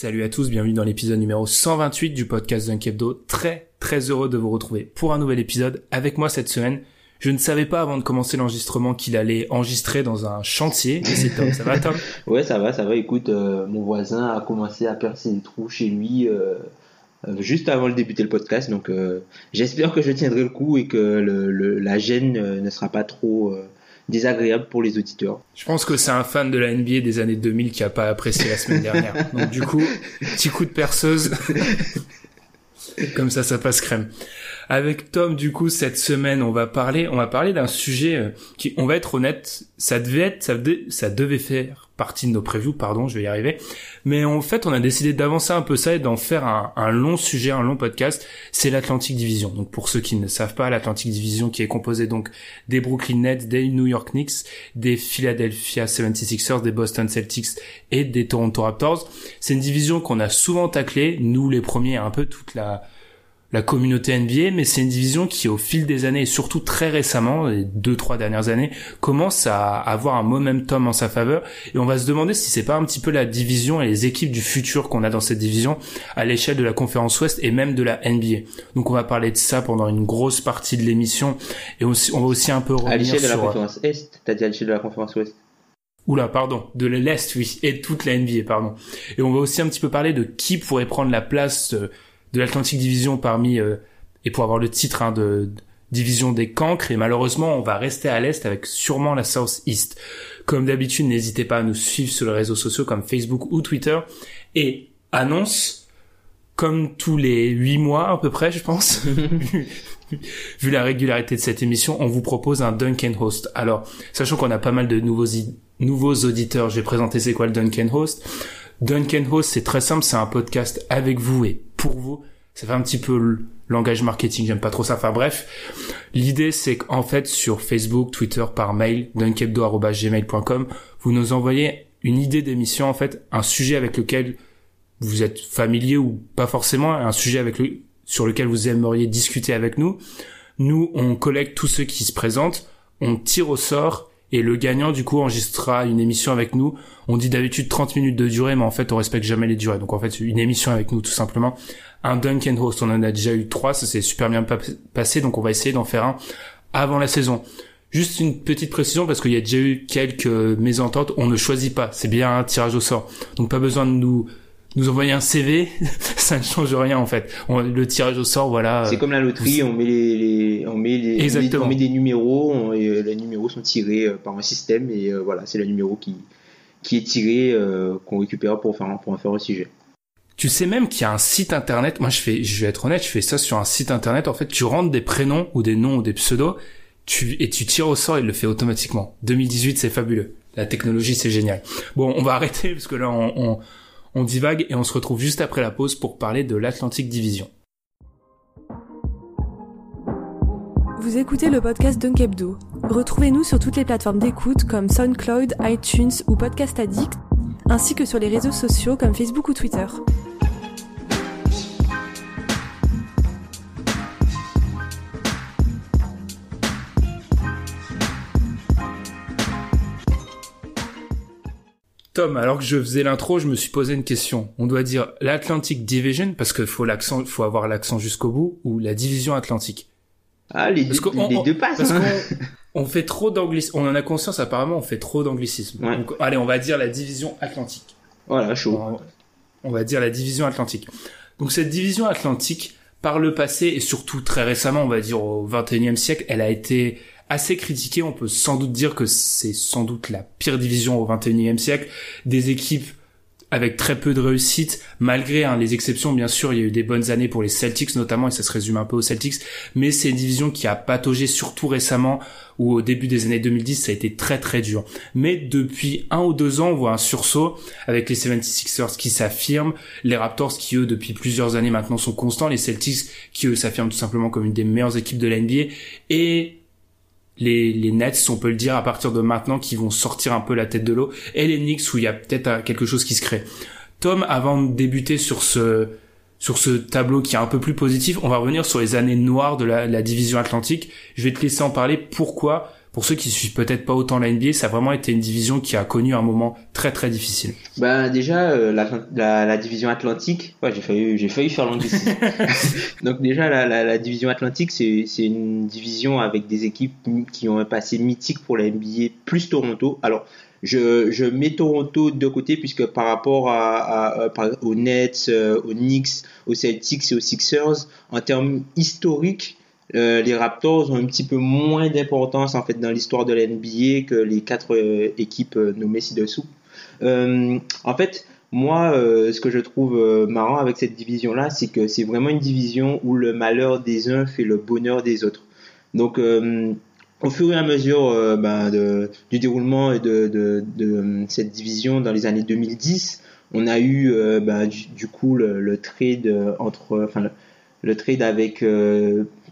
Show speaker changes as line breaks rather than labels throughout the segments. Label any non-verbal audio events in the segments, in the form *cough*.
Salut à tous, bienvenue dans l'épisode numéro 128 du podcast Dunk Hebdo. Très très heureux de vous retrouver pour un nouvel épisode. Avec moi cette semaine, je ne savais pas avant de commencer l'enregistrement qu'il allait enregistrer dans un chantier. C'est Tom, ça va Tom? *laughs*
Ouais, ça va, ça va. Écoute, euh, mon voisin a commencé à percer des trous chez lui euh, euh, juste avant de débuter le podcast. Donc, j'espère que je tiendrai le coup et que la gêne ne sera pas trop désagréable pour les auditeurs.
Je pense que c'est un fan de la NBA des années 2000 qui a pas apprécié la semaine dernière. *laughs* Donc du coup, petit coup de perceuse. *laughs* Comme ça, ça passe crème. Avec Tom, du coup, cette semaine, on va parler, on va parler d'un sujet euh, qui, on va être honnête, ça devait être, ça, devait- ça devait faire partie de nos previews, pardon, je vais y arriver. Mais en fait, on a décidé d'avancer un peu ça et d'en faire un, un long sujet, un long podcast. C'est l'Atlantic Division. Donc, pour ceux qui ne savent pas, l'Atlantic Division qui est composée donc des Brooklyn Nets, des New York Knicks, des Philadelphia 76ers, des Boston Celtics et des Toronto Raptors. C'est une division qu'on a souvent taclée, nous les premiers, un peu toute la la communauté NBA, mais c'est une division qui, au fil des années, et surtout très récemment, les deux, trois dernières années, commence à avoir un momentum en sa faveur. Et on va se demander si c'est pas un petit peu la division et les équipes du futur qu'on a dans cette division à l'échelle de la conférence Ouest et même de la NBA. Donc on va parler de ça pendant une grosse partie de l'émission. Et aussi, on va aussi un peu
À
revenir
l'échelle de la
sur...
conférence Est, t'as dit à l'échelle de la conférence Ouest.
Oula, pardon, de l'Est, oui, et toute la NBA, pardon. Et on va aussi un petit peu parler de qui pourrait prendre la place euh, de l'Atlantic Division parmi, euh, et pour avoir le titre hein, de, de division des cancres, et malheureusement, on va rester à l'Est avec sûrement la South East. Comme d'habitude, n'hésitez pas à nous suivre sur les réseaux sociaux comme Facebook ou Twitter, et annonce, comme tous les huit mois à peu près, je pense, *laughs* vu la régularité de cette émission, on vous propose un Duncan Host. Alors, sachant qu'on a pas mal de nouveaux, nouveaux auditeurs, je vais présenter c'est quoi le Duncan Host. Duncan Host, c'est très simple, c'est un podcast avec vous et pour vous. Ça fait un petit peu le langage marketing, j'aime pas trop ça. Enfin bref, l'idée c'est qu'en fait sur Facebook, Twitter, par mail, dunkebdo.gmail.com, vous nous envoyez une idée d'émission, en fait, un sujet avec lequel vous êtes familier ou pas forcément, un sujet avec le, sur lequel vous aimeriez discuter avec nous. Nous, on collecte tous ceux qui se présentent, on tire au sort et le gagnant du coup enregistrera une émission avec nous. On dit d'habitude 30 minutes de durée, mais en fait on respecte jamais les durées. Donc en fait une émission avec nous tout simplement. Un Duncan Host, on en a déjà eu trois, ça s'est super bien pa- passé, donc on va essayer d'en faire un avant la saison. Juste une petite précision parce qu'il y a déjà eu quelques mésententes. On ne choisit pas, c'est bien un tirage au sort. Donc pas besoin de nous nous envoyer un CV, *laughs* ça ne change rien en fait. On- le tirage au sort, voilà.
C'est comme la loterie, on met les, les- on met les,
Exactement.
on met des numéros, on- et euh, les numéros sont tirés euh, par un système et euh, voilà, c'est le numéro qui qui est tiré euh, qu'on récupère pour faire un- pour en faire un sujet.
Tu sais même qu'il y a un site internet. Moi, je fais, je vais être honnête, je fais ça sur un site internet. En fait, tu rentres des prénoms ou des noms ou des pseudos, tu, et tu tires au sort, il le fait automatiquement. 2018, c'est fabuleux. La technologie, c'est génial. Bon, on va *laughs* arrêter parce que là, on, on, on divague et on se retrouve juste après la pause pour parler de l'Atlantic Division.
Vous écoutez le podcast Dunkebdo. Retrouvez-nous sur toutes les plateformes d'écoute comme SoundCloud, iTunes ou Podcast Addict, ainsi que sur les réseaux sociaux comme Facebook ou Twitter.
Tom, alors que je faisais l'intro, je me suis posé une question. On doit dire l'Atlantic Division parce que faut l'accent, faut avoir l'accent jusqu'au bout ou la division Atlantique?
Ah, les,
Parce
deux, les
on-
deux passent.
Parce
hein.
on fait trop d'anglicisme. On en a conscience apparemment. On fait trop d'anglicisme.
Ouais.
Donc, allez, on va dire la division Atlantique.
Voilà, chaud.
On- On va dire la division Atlantique. Donc cette division Atlantique, par le passé et surtout très récemment, on va dire au 21e siècle, elle a été assez critiquée. On peut sans doute dire que c'est sans doute la pire division au 21e siècle. Des équipes avec très peu de réussite, malgré hein, les exceptions, bien sûr, il y a eu des bonnes années pour les Celtics notamment, et ça se résume un peu aux Celtics, mais c'est une division qui a pataugé surtout récemment, où au début des années 2010, ça a été très très dur. Mais depuis un ou deux ans, on voit un sursaut avec les 76ers qui s'affirment, les Raptors qui eux, depuis plusieurs années maintenant, sont constants, les Celtics qui eux s'affirment tout simplement comme une des meilleures équipes de la NBA, et les, les Nets, on peut le dire à partir de maintenant, qui vont sortir un peu la tête de l'eau, et les Knicks où il y a peut-être euh, quelque chose qui se crée. Tom, avant de débuter sur ce sur ce tableau qui est un peu plus positif, on va revenir sur les années noires de la, la division Atlantique. Je vais te laisser en parler. Pourquoi Pour ceux qui suivent peut-être pas autant la NBA, ça a vraiment été une division qui a connu un moment très très difficile.
Ben déjà euh, la, la, la division Atlantique, ouais, j'ai failli j'ai failli faire l'anglicisme. *laughs* *laughs* Donc déjà la, la, la division Atlantique c'est c'est une division avec des équipes qui ont un passé mythique pour la NBA plus Toronto. Alors je, je mets Toronto de côté puisque par rapport à, à- aux Nets, euh, aux Knicks, aux Celtics et aux Sixers, en termes historiques, euh, les Raptors ont un petit peu moins d'importance en fait dans l'histoire de la NBA que les quatre euh, équipes euh, nommées ci-dessous. En fait, moi, ce que je trouve marrant avec cette division-là, c'est que c'est vraiment une division où le malheur des uns fait le bonheur des autres. Donc, au fur et à mesure ben, du déroulement de, cette division dans les années 2010, on a eu ben, du, coup le, trade entre, enfin le, trade avec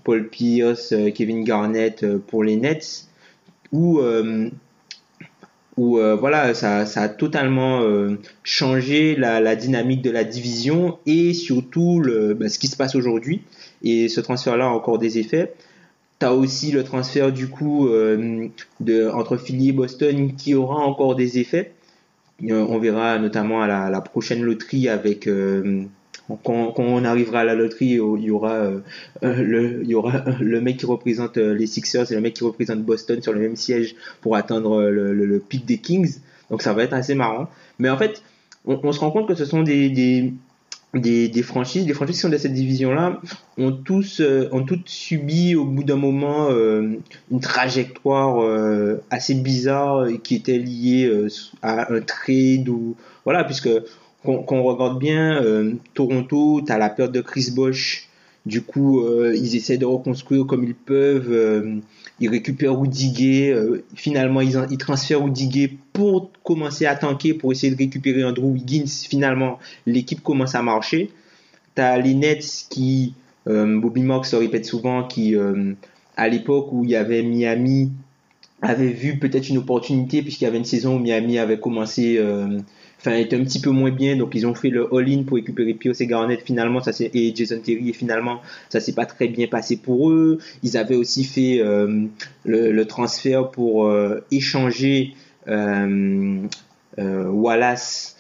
Paul Pierce, euh, Kevin Garnett euh, pour les Nets, où euh, où voilà, ça, ça a totalement changé la, dynamique de la division et surtout le, ben, ce qui se passe aujourd'hui. Et ce transfert-là a encore des effets. Tu as aussi le transfert du coup de, entre Philly et Boston qui aura encore des effets. On verra notamment à la, prochaine loterie avec quand, on arrivera à la loterie, il y aura euh, euh, aura le mec qui représente euh, les Sixers et le mec qui représente Boston sur le même siège pour atteindre euh, le, pic des Kings. Donc ça va être assez marrant. Mais en fait, on, se rend compte que ce sont des, franchises, les franchises qui sont de cette division-là ont euh, toutes subi au bout d'un moment euh, une trajectoire euh, assez bizarre qui était liée euh, à un trade ou voilà, puisque qu'on regarde bien, euh, Toronto, tu as la perte de Chris Bosh. Du coup, euh, ils essaient de reconstruire comme ils peuvent. euh, ils récupèrent Rudy Gay. finalement, ils, en- ils transfèrent Rudy Gay pour commencer à tanker, pour essayer de récupérer Andrew Wiggins. Finalement, l'équipe commence à marcher. Tu as les Nets qui, Bobby Marks le répète souvent, qui, à l'époque où il y avait Miami, avait vu peut-être une opportunité, puisqu'il y avait une saison où Miami avait commencé... enfin était un petit peu moins bien donc ils ont fait le all-in pour récupérer Pierce et Garnett finalement ça et Jason Terry et finalement ça s'est pas très bien passé pour eux ils avaient aussi fait euh, le, transfert pour euh, échanger euh, Wallace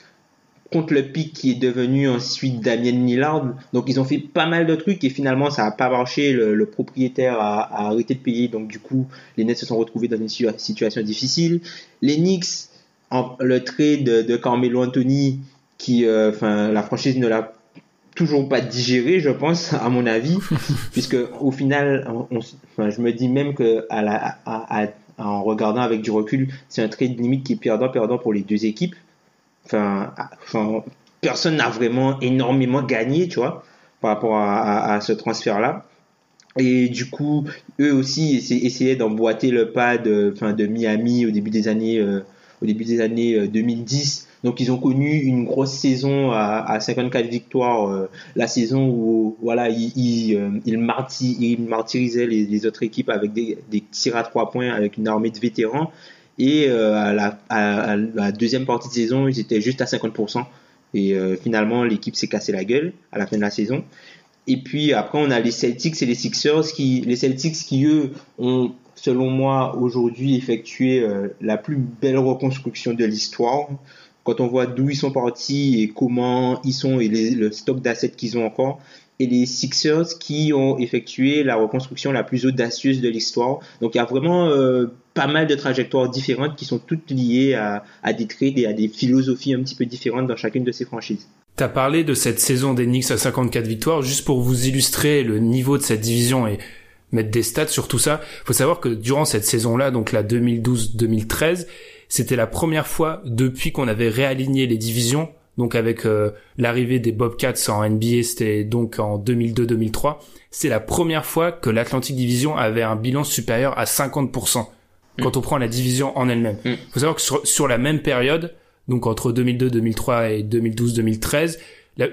contre le pic qui est devenu ensuite Damien Lillard. Donc ils ont fait pas mal de trucs et finalement ça a pas marché. Le, propriétaire a, arrêté de payer. Donc du coup les Nets se sont retrouvés dans une situa- situation difficile. Les Knicks, en- le trade de, de Carmelo Anthony, qui, euh, enfin la franchise ne l'a toujours pas digéré, je pense, *laughs* à mon avis, *laughs* puisque au final, on- enfin, je me dis même que à la, à- à- en regardant avec du recul, c'est un trade limite qui est perdant perdant pour les deux équipes. Enfin, personne n'a vraiment énormément gagné, tu vois, par rapport à, ce transfert-là. Et du coup, eux aussi essa- essayaient d'emboîter le pas de, enfin, de Miami au début des années, euh, au début des années euh, 2010. Donc, ils ont connu une grosse saison à, à 54 victoires, euh, la saison où, voilà, ils, ils, euh, martyrisaient les, autres équipes avec des, des tirs à trois points, avec une armée de vétérans. Et euh, à, la, deuxième partie de saison, ils étaient juste à 50%. Et euh, finalement, l'équipe s'est cassé la gueule à la fin de la saison. Et puis après, on a les Celtics et les Sixers qui, les Celtics qui eux ont, selon moi, aujourd'hui effectué euh, la plus belle reconstruction de l'histoire. quand on voit d'où ils sont partis et comment ils sont et le stock d'assets qu'ils ont encore, et les Sixers qui ont effectué la reconstruction la plus audacieuse de l'histoire. Donc il y a vraiment euh, pas mal de trajectoires différentes qui sont toutes liées à, à des trades et à des philosophies un petit peu différentes dans chacune de ces franchises.
T'as parlé de cette saison des Knicks à 54 victoires, juste pour vous illustrer le niveau de cette division et mettre des stats sur tout ça. Faut savoir que durant cette saison-là, donc la 2012-2013, c'était la première fois depuis qu'on avait réaligné les divisions donc avec euh, l'arrivée des Bobcats en NBA, c'était donc en 2002-2003, c'est la première fois que l'Atlantic Division avait un bilan supérieur à 50% mm. quand on prend la division en elle-même. Il mm. faut savoir que sur, la même période, donc entre 2002-2003 et 2012-2013,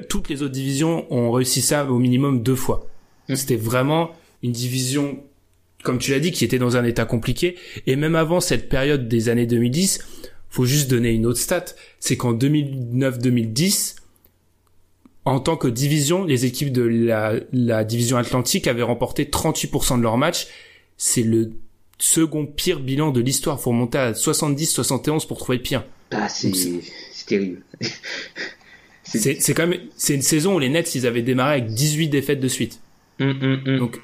toutes les autres divisions ont réussi ça au minimum deux fois. Mm. C'était vraiment une division, comme tu l'as dit, qui était dans un état compliqué. Et même avant cette période des années 2010, faut juste donner une autre stat, c'est qu'en 2009-2010, en tant que division, les équipes de la, division Atlantique avaient remporté 38% de leurs matchs. C'est le second pire bilan de l'histoire. Faut remonter à 70-71 pour trouver pire.
Ah, c'est terrible.
c'est quand même, c'est une saison où les Nets, ils avaient démarré avec 18 défaites de suite.
Hum, hum, hum.
Donc,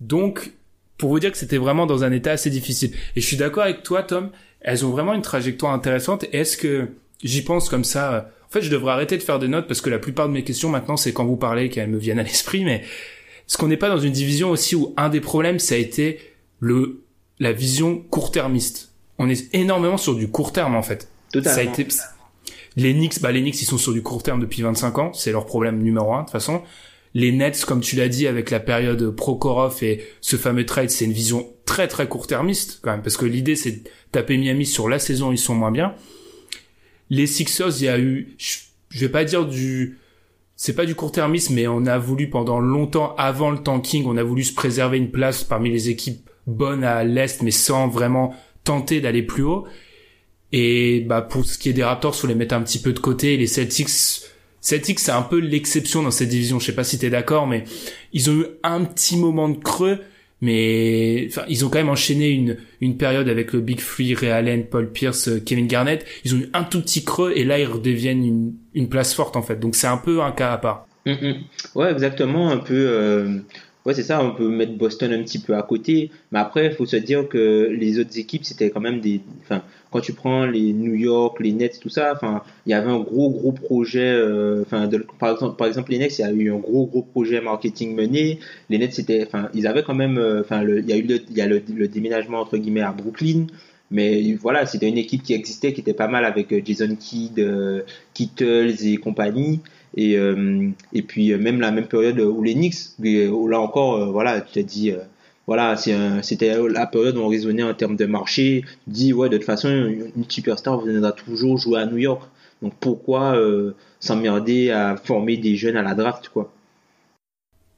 donc, pour vous dire que c'était vraiment dans un état assez difficile. Et je suis d'accord avec toi, Tom elles ont vraiment une trajectoire intéressante. Est-ce que j'y pense comme ça euh, En fait, je devrais arrêter de faire des notes parce que la plupart de mes questions maintenant, c'est quand vous parlez qu'elles me viennent à l'esprit. Mais est-ce qu'on n'est pas dans une division aussi où un des problèmes, ça a été le la vision court-termiste? On est énormément sur du court terme en fait.
Totalement. Ça a été
les Knicks, bah les Knicks, ils sont sur du court terme depuis 25 ans. C'est leur problème numéro un de toute façon. Les Nets, comme tu l'as dit, avec la période Prokhorov et ce fameux trade, c'est une vision très très court-termiste quand même, parce que l'idée c'est taper Miami sur la saison, ils sont moins bien. Les Sixers, il y a eu, je vais pas dire du, c'est pas du court-termisme, mais on a voulu pendant longtemps, avant le tanking, on a voulu se préserver une place parmi les équipes bonnes à l'est, mais sans vraiment tenter d'aller plus haut. Et bah pour ce qui est des Raptors, faut les mettre un petit peu de côté. Les Celtics, Celtics c'est un peu l'exception dans cette division. Je sais pas si t'es d'accord, mais ils ont eu un petit moment de creux mais enfin ils ont quand même enchaîné une une période avec le Big Free, Ray Allen, Paul Pierce, euh, Kevin Garnett. Ils ont eu un tout petit creux et là ils redeviennent une une place forte en fait. Donc c'est un peu un cas à part.
Mm, mm. Ouais, exactement, un peu. Euh, ouais, c'est ça. On peut mettre Boston un petit peu à côté, mais après, il faut se dire que les autres équipes, c'était quand même des. Enfin, quand tu prends les New York, les Nets, tout ça, enfin, il y avait un gros gros projet. Euh, enfin, par exemple, par exemple, les Nets, il y a eu un gros gros projet marketing mené. Les Nets, c'était, enfin, ils avaient quand même, euh, enfin, il y a eu le, il y a le, déménagement entre guillemets à Brooklyn. Mais voilà, c'était une équipe qui existait, qui était pas mal avec euh, Jason Kidd, Kittles et compagnie. Et, et puis même la même période où les Knicks, où là encore, voilà, tu as dit voilà, c'était la période où on raisonnait en termes de marché. Tu dis, ouais, de toute façon, une superstar viendra toujours jouer à New York. Donc pourquoi euh, s'emmerder à former des jeunes à la draft, quoi?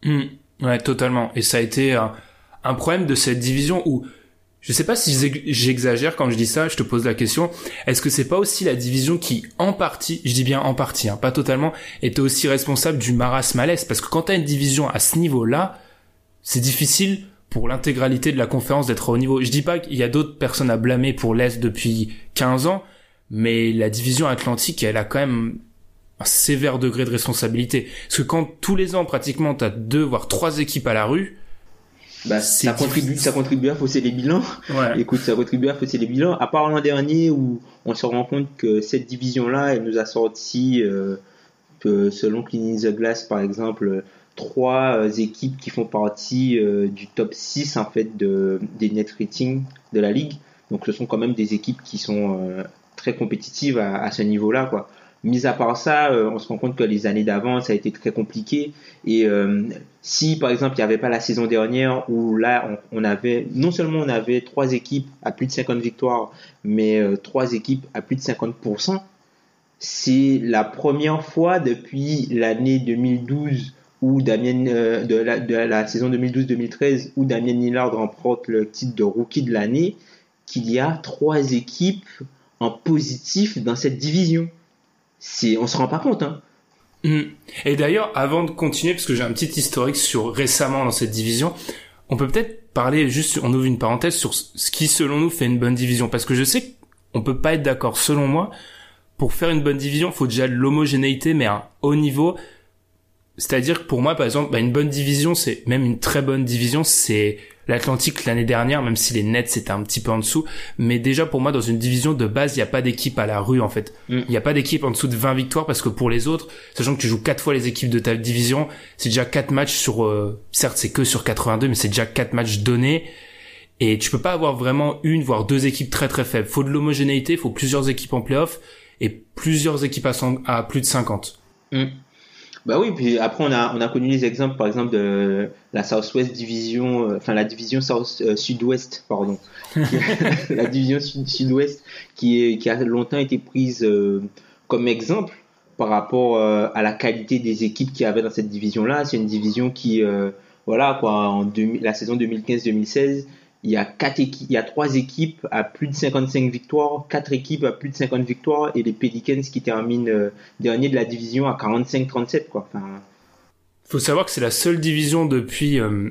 Mmh, Ouais, totalement. Et ça a été un, problème de cette division où, je sais pas si j'exagère quand je dis ça, je te pose la question, est-ce que c'est pas aussi la division qui, en partie, je dis bien en partie, hein, pas totalement, était aussi responsable du marasme à l'Est Parce que quand t'as une division à ce niveau-là, c'est difficile pour l'intégralité de la conférence d'être au niveau. Je dis pas qu'il y a d'autres personnes à blâmer pour l'Est depuis 15 ans, mais la division atlantique, elle a quand même un sévère degré de responsabilité. Parce que quand tous les ans, pratiquement, t'as deux, voire trois équipes à la rue,
bah, ça contribue, ça contribue à fausser les bilans. Ouais. *laughs* Écoute, ça contribue à fausser les bilans. À part l'an dernier où on se rend compte que cette division-là, elle nous a sorti, euh, que selon Cleaning the Glass, par exemple, trois euh, équipes qui font partie euh, du top 6 en fait de, des net ratings de la ligue. Donc ce sont quand même des équipes qui sont euh, très compétitives à, ce niveau-là quoi. Mis à part ça, on se rend compte que les années d'avant, ça a été très compliqué. Et si, par exemple, il n'y avait pas la saison dernière où là, on, avait non seulement on avait trois équipes à plus de 50 victoires, mais trois équipes à plus de 50%, c'est la première fois depuis l'année 2012 ou Damien euh, de, la, de, la, saison 2012-2013 où Damien Lillard remporte le titre de rookie de l'année, qu'il y a trois équipes en positif dans cette division. C'est, on se rend pas compte, hein.
Hmm. Et d'ailleurs, avant de continuer, parce que j'ai un petit historique sur récemment dans cette division, on peut peut-être parler juste, on ouvre une parenthèse sur ce qui selon nous fait une bonne division, parce que je sais qu'on peut pas être d'accord. Selon moi, pour faire une bonne division, faut déjà de l'homogénéité, mais à un haut niveau. C'est-à-dire que pour moi, par exemple, bah, une bonne division, c'est même une très bonne division, c'est l'Atlantique l'année dernière, même si les Nets c'était un petit peu en dessous. Mais déjà pour moi, dans une division de base, il n'y a pas d'équipe à la rue en fait.
Mm.
Il n'y a pas d'équipe en dessous de 20 victoires parce que pour les autres, sachant que tu joues quatre fois les équipes de ta division, c'est déjà quatre matchs sur, euh, certes c'est que sur 82, mais c'est déjà quatre matchs donnés. Et tu peux pas avoir vraiment une voire deux équipes très très faibles. Faut de l'homogénéité, faut plusieurs équipes en playoff et plusieurs équipes à, à plus de 50.
Mm. Bah oui, puis après on a on a connu les exemples par exemple de la Southwest division, euh, enfin la division South euh, Sud-Ouest, pardon, *laughs* *laughs* la division Sud- Sud-Ouest qui est qui a longtemps été prise euh, comme exemple par rapport euh, à la qualité des équipes qu'il y avait dans cette division-là. C'est une division qui euh, voilà quoi en 2000 la saison 2015-2016 il y a quatre équipes, il y a trois équipes à plus de 55 victoires, quatre équipes à plus de 50 victoires et les Pelicans qui terminent euh, dernier de la division à 45-37 quoi. Enfin,
Faut savoir que c'est la seule division depuis euh,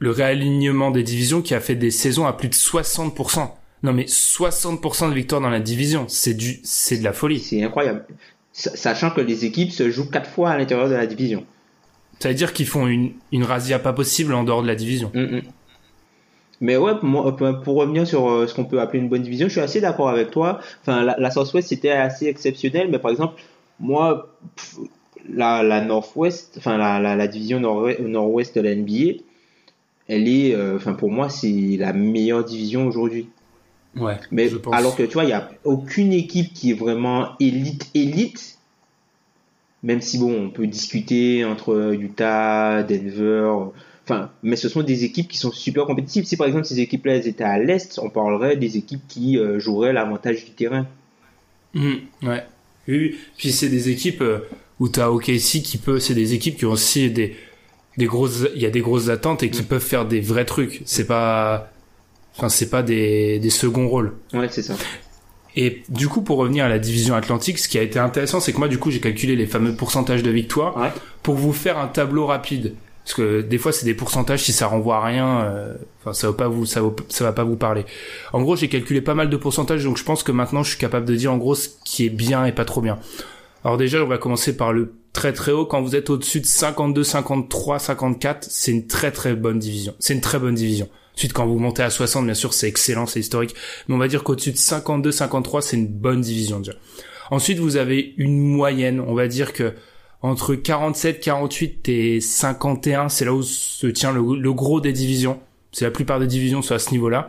le réalignement des divisions qui a fait des saisons à plus de 60%. Non mais 60% de victoires dans la division, c'est du, c'est de la folie.
c'est incroyable. Sa- Sachant que les équipes se jouent quatre fois à l'intérieur de la division.
Ça veut dire qu'ils font une, une razzia pas possible en dehors de la division.
Mm, mm. Mais ouais, pour, moi, pour- revenir sur euh, ce qu'on peut appeler une bonne division, je suis assez d'accord avec toi. Enfin, la, la Southwest c'était assez exceptionnel, mais par exemple, moi, pff, la, la Northwest, enfin la, la, la division nord- nord-ouest de la NBA, elle est, euh, enfin pour moi, c'est la meilleure division aujourd'hui.
Ouais.
Mais
je pense.
alors que tu vois, il y a aucune équipe qui est vraiment élite élite. Même si bon, on peut discuter entre Utah, Denver, enfin, mais ce sont des équipes qui sont super compétitives. Si par exemple ces équipes-là étaient à l'est, on parlerait des équipes qui euh, joueraient l'avantage du terrain.
Mhm, ouais. Oui, oui. Puis c'est des équipes euh, où t'as OKC qui peut, c'est des équipes qui ont aussi des des grosses, il y a des grosses attentes et qui peuvent faire des vrais trucs. C'est pas, enfin c'est pas des des seconds rôles.
Ouais, c'est ça.
Et du coup, pour revenir à la division Atlantique, ce qui a été intéressant, c'est que moi, du coup, j'ai calculé les fameux pourcentages de victoire
Ouais.
pour vous faire un tableau rapide. Parce que des fois, c'est des pourcentages, si ça renvoie à rien, euh, ça va pas vous, ça va, va pas vous parler. En gros, j'ai calculé pas mal de pourcentages, donc je pense que maintenant, je suis capable de dire, en gros, ce qui est bien et pas trop bien. Alors déjà, on va commencer par le très très haut. Quand vous êtes au-dessus de 52, 53, 54, c'est une très très bonne division. C'est une très bonne division. Ensuite, quand vous montez à 60, bien sûr, c'est excellent, c'est historique. Mais on va dire qu'au-dessus de 52, 53, c'est une bonne division déjà. Ensuite, vous avez une moyenne. On va dire que entre 47, 48 et 51, c'est là où se tient le, le gros des divisions. C'est la plupart des divisions sont à ce niveau-là.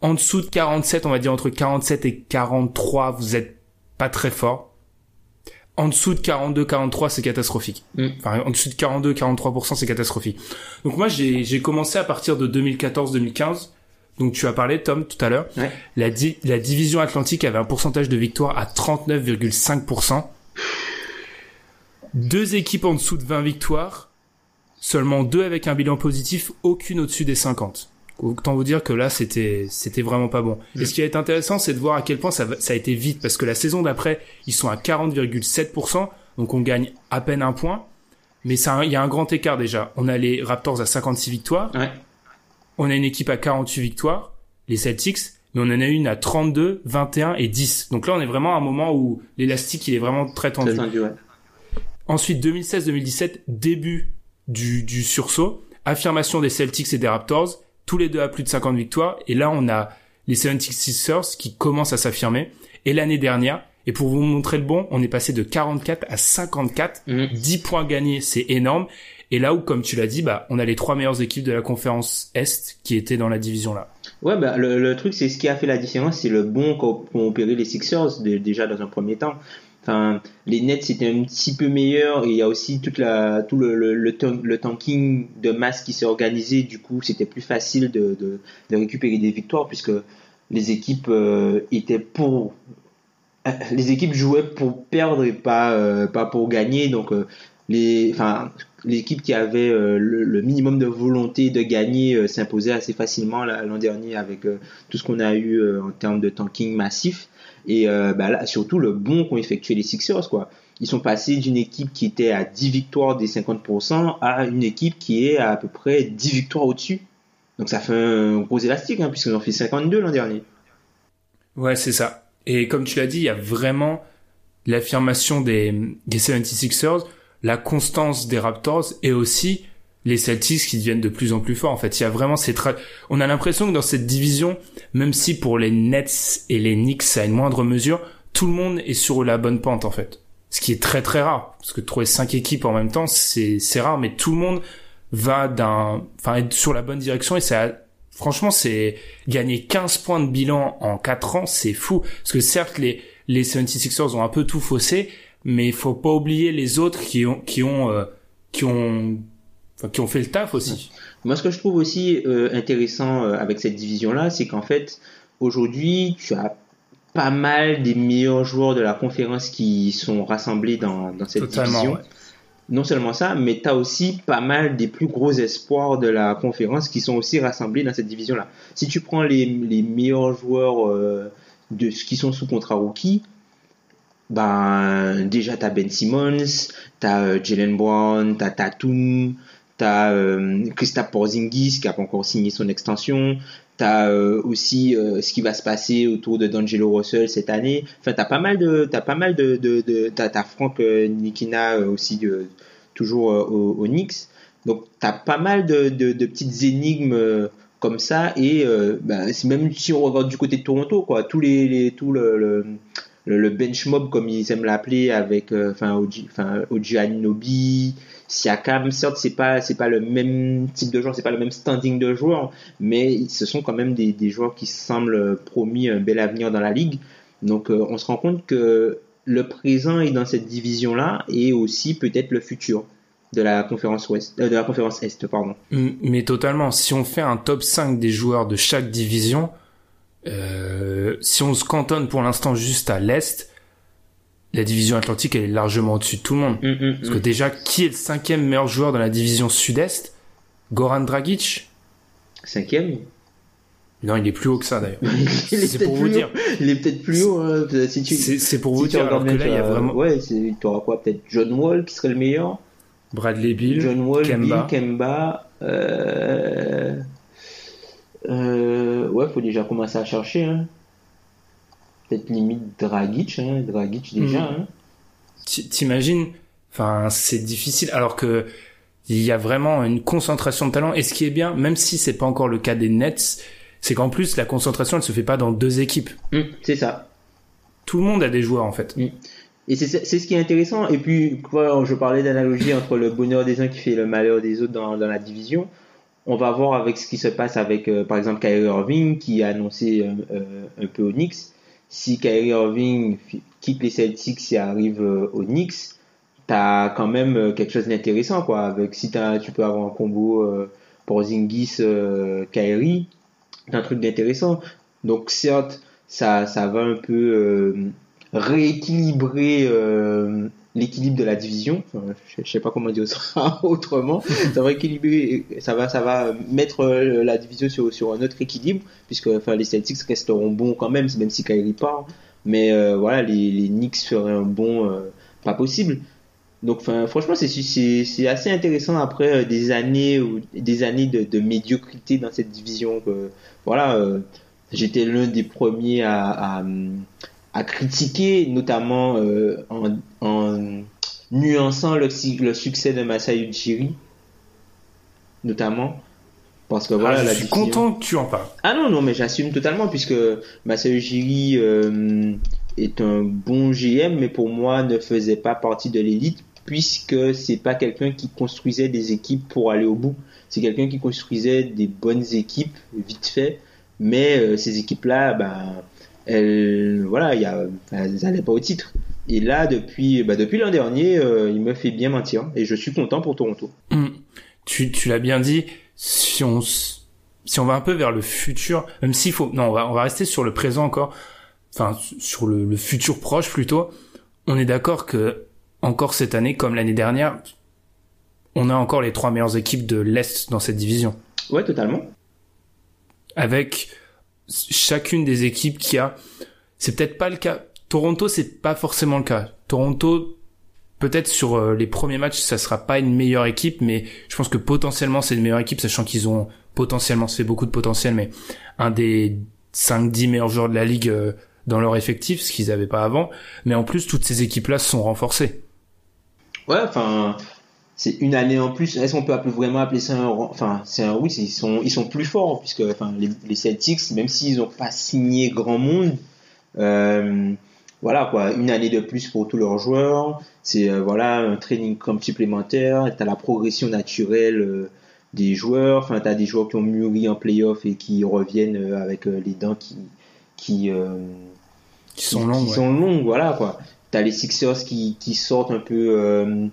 En dessous de 47, on va dire entre 47 et 43, vous êtes pas très fort. En dessous de 42, 43, c'est catastrophique.
Mm.
Enfin, en dessous de 42, 43%, c'est catastrophique. Donc moi, j'ai j'ai commencé à partir de 2014-2015. Donc tu as parlé, Tom, tout à l'heure.
Ouais.
La, di- la division Atlantique avait un pourcentage de victoire à 39,5%. Deux équipes en dessous de 20 victoires. Seulement deux avec un bilan positif, aucune au-dessus des 50. Autant vous dire que là, c'était, c'était vraiment pas bon. Et ce qui est intéressant, c'est de voir à quel point ça, va- ça a été vite, parce que la saison d'après, ils sont à 40,7%, donc on gagne à peine un point. Mais ça, il y a un grand écart déjà. On a les Raptors à 56 victoires,
Ouais.
on a une équipe à 48 victoires, les Celtics, mais on en a une à 32, 21 et 10. Donc là, on est vraiment à un moment où l'élastique, il est vraiment très tendu.
Très tendu, ouais.
Ensuite, 2016-2017, début du, du sursaut, affirmation des Celtics et des Raptors, tous les deux à plus de 50 victoires, et là on a les 76ers qui commencent à s'affirmer, et l'année dernière, et pour vous montrer le bon, on est passé de 44 à 54,
Mhm.
10 points gagnés, c'est énorme, et là où, comme tu l'as dit, bah, on a les trois meilleures équipes de la conférence Est qui étaient dans la division là.
Ouais, bah, le, le truc, c'est ce qui a fait la différence, c'est le bon qu'ont opéré les Sixers dé- déjà dans un premier temps. Enfin, les Nets c'était un petit peu meilleur et il y a aussi toute la, tout le, le, le, tan- le tanking de masse qui s'est organisé. Du coup, c'était plus facile de, de, récupérer des victoires puisque les équipes euh, étaient pour *laughs* les équipes jouaient pour perdre et pas euh, pas pour gagner. Donc euh, les enfin l'équipe qui avait le, le minimum de volonté de gagner s'imposait assez facilement l'an dernier avec tout ce qu'on a eu en termes de tanking massif et euh, bah, surtout le bon qu'ont effectué les Sixers quoi. Ils sont passés d'une équipe qui était à 10 victoires des 50% à une équipe qui est à à peu près 10 victoires au-dessus. Donc ça fait un gros élastique hein, puisqu'ils ont fait 52 l'an dernier.
Ouais, c'est ça. Et comme tu l'as dit, il y a vraiment l'affirmation des, des 76ers, la constance des Raptors et aussi les Celtics qui deviennent de plus en plus forts. En fait, il y a vraiment ces tra- on a l'impression que dans cette division, même si pour les Nets et les Knicks, a une moindre mesure, tout le monde est sur la bonne pente, en fait. Ce qui est très très rare. Parce que trouver cinq équipes en même temps, c'est, c'est rare, mais tout le monde va d'un, enfin, être sur la bonne direction et ça, franchement, c'est gagner 15 points de bilan en 4 ans, c'est fou. Parce que certes, les, les 76ers ont un peu tout faussé, mais il faut pas oublier les autres qui ont, qui ont, euh, qui ont, enfin, qui ont fait le taf aussi.
Moi, ce que je trouve aussi euh, intéressant euh, avec cette division-là, c'est qu'en fait, aujourd'hui, tu as pas mal des meilleurs joueurs de la conférence qui sont rassemblés dans, dans cette
Totalement,
division.
ouais.
Non seulement ça, mais tu as aussi pas mal des plus gros espoirs de la conférence qui sont aussi rassemblés dans cette division-là. Si tu prends les, les meilleurs joueurs euh, de qui sont sous contrat rookie, ben déjà t'as Ben Simmons, t'as euh, Jalen Brown, t'as Tatum, t'as euh, Porzingis qui a pas encore signé son extension, t'as euh, aussi euh, ce qui va se passer autour de D'Angelo Russell cette année. Enfin t'as pas mal de t'as pas mal de, de, de t'as, euh, Nikina aussi toujours au, au Knicks. Donc t'as pas mal de, de, petites énigmes comme ça et ben, c'est même si on regarde du côté de Toronto quoi, tous les, le, bench mob comme ils aiment l'appeler avec euh, enfin Oji enfin Oji Anunoby, Siakam. Certes c'est pas c'est pas le même type de joueur c'est pas le même standing de joueur mais ce sont quand même des, des joueurs qui semblent promis un bel avenir dans la ligue. Donc euh, on se rend compte que le présent est dans cette division là et aussi peut-être le futur de la conférence ouest euh, de la conférence est pardon.
Mais totalement. Si on fait un top 5 des joueurs de chaque division, euh, si on se cantonne pour l'instant juste à l'Est, la division Atlantique elle est largement au-dessus de tout le monde.
Hum, hum,
Parce que déjà, qui est le cinquième meilleur joueur dans la division Sud-Est? Goran Dragic?
Cinquième?
Non, il est plus haut que ça d'ailleurs. *laughs*
il est
C'est
peut-être
pour vous dire.
haut. il est peut-être plus haut hein, si tu
C'est pour vous dire. Alors que là, il y a
as-
vraiment
Ouais, tu auras quoi Peut-être John Wall qui serait le meilleur?
Bradley Bill,
John Wall,
Kemba.
Bill, Kemba. Euh... Euh... Ouais, faut déjà commencer à chercher. Hein. Peut-être limite Dragic. Hein. Dragic déjà.
Mhm.
Hein.
Ti- T'imagines Enfin, c'est difficile. Alors que il y a vraiment une concentration de talent. Et ce qui est bien, même si c'est pas encore le cas des Nets, c'est qu'en plus la concentration, elle se fait pas dans deux équipes.
Hum, c'est ça.
Tout le monde a des joueurs en fait.
Et c'est c'est ce qui est intéressant. Et puis, quoi, je parlais d'analogie entre le bonheur des uns qui fait le malheur des autres dans, dans la division. On va voir avec ce qui se passe avec, euh, par exemple, Kyrie Irving qui a annoncé euh, euh, un peu au Knicks. Si Kyrie Irving quitte les Celtics et arrive aux Knicks, t'as quand même quelque chose d'intéressant, quoi. Avec si tu peux avoir un combo Porzingis, euh, Kyrie, t'as un truc d'intéressant. Donc certes, ça, ça va un peu rééquilibrer l'équilibre de la division. Je, je sais pas comment dire *laughs* autrement. Ça va équilibrer, ça va, ça va mettre euh, la division sur, sur un autre équilibre, puisque enfin, les Celtics resteront bons quand même, même si Kyrie part. Mais euh, voilà, les, les Knicks feraient un bon euh, pas possible. Donc, franchement, c'est c'est assez intéressant après des années ou des années de, médiocrité dans cette division. Voilà, j'étais l'un des premiers à, à critiquer, notamment euh, en, en nuançant le, succès de Masai Ujiri, notamment. Parce que voilà,
Ah, je
la
suis content que tu en parles.
ah non, non, mais j'assume totalement puisque Masai Ujiri euh, est un bon GM, mais pour moi ne faisait pas partie de l'élite puisque c'est pas quelqu'un qui construisait des équipes pour aller au bout. C'est quelqu'un qui construisait des bonnes équipes vite fait, mais euh, ces équipes-là, ben, elles, voilà, il y a, elles n'allaient pas au titre. Et là, depuis, bah, depuis l'an dernier, euh, il me fait bien mentir et je suis content pour Toronto.
Hum. Tu, tu l'as bien dit. Si on, si on va un peu vers le futur, même s'il faut, non, on va, on va rester sur le présent encore. Enfin, sur le, le futur proche plutôt. On est d'accord que encore cette année, comme l'année dernière, on a encore les trois meilleures équipes de l'Est dans cette division.
Ouais, totalement.
avec chacune des équipes qui a c'est peut-être pas le cas Toronto c'est pas forcément le cas Toronto peut-être sur euh, les premiers matchs ça sera pas une meilleure équipe mais je pense que potentiellement c'est une meilleure équipe sachant qu'ils ont potentiellement c'est beaucoup de potentiel mais un des 5 10 meilleurs joueurs de la ligue euh, dans leur effectif, ce qu'ils avaient pas avant. Mais en plus, toutes ces équipes-là sont renforcées.
Ouais, enfin, c'est une année en plus. Est-ce qu'on peut vraiment appeler ça un, enfin, c'est un, oui, ils sont, ils sont plus forts puisque, enfin, les, les Celtics, même s'ils n'ont pas signé grand monde, euh, voilà quoi, une année de plus pour tous leurs joueurs. C'est euh, voilà un training camp supplémentaire. T'as la progression naturelle euh, des joueurs. Enfin, t'as des joueurs qui ont mûri en playoff et qui reviennent avec les dents qui qui
qui sont longues.
Qui sont longues, voilà quoi. T'as les Sixers qui qui sortent un peu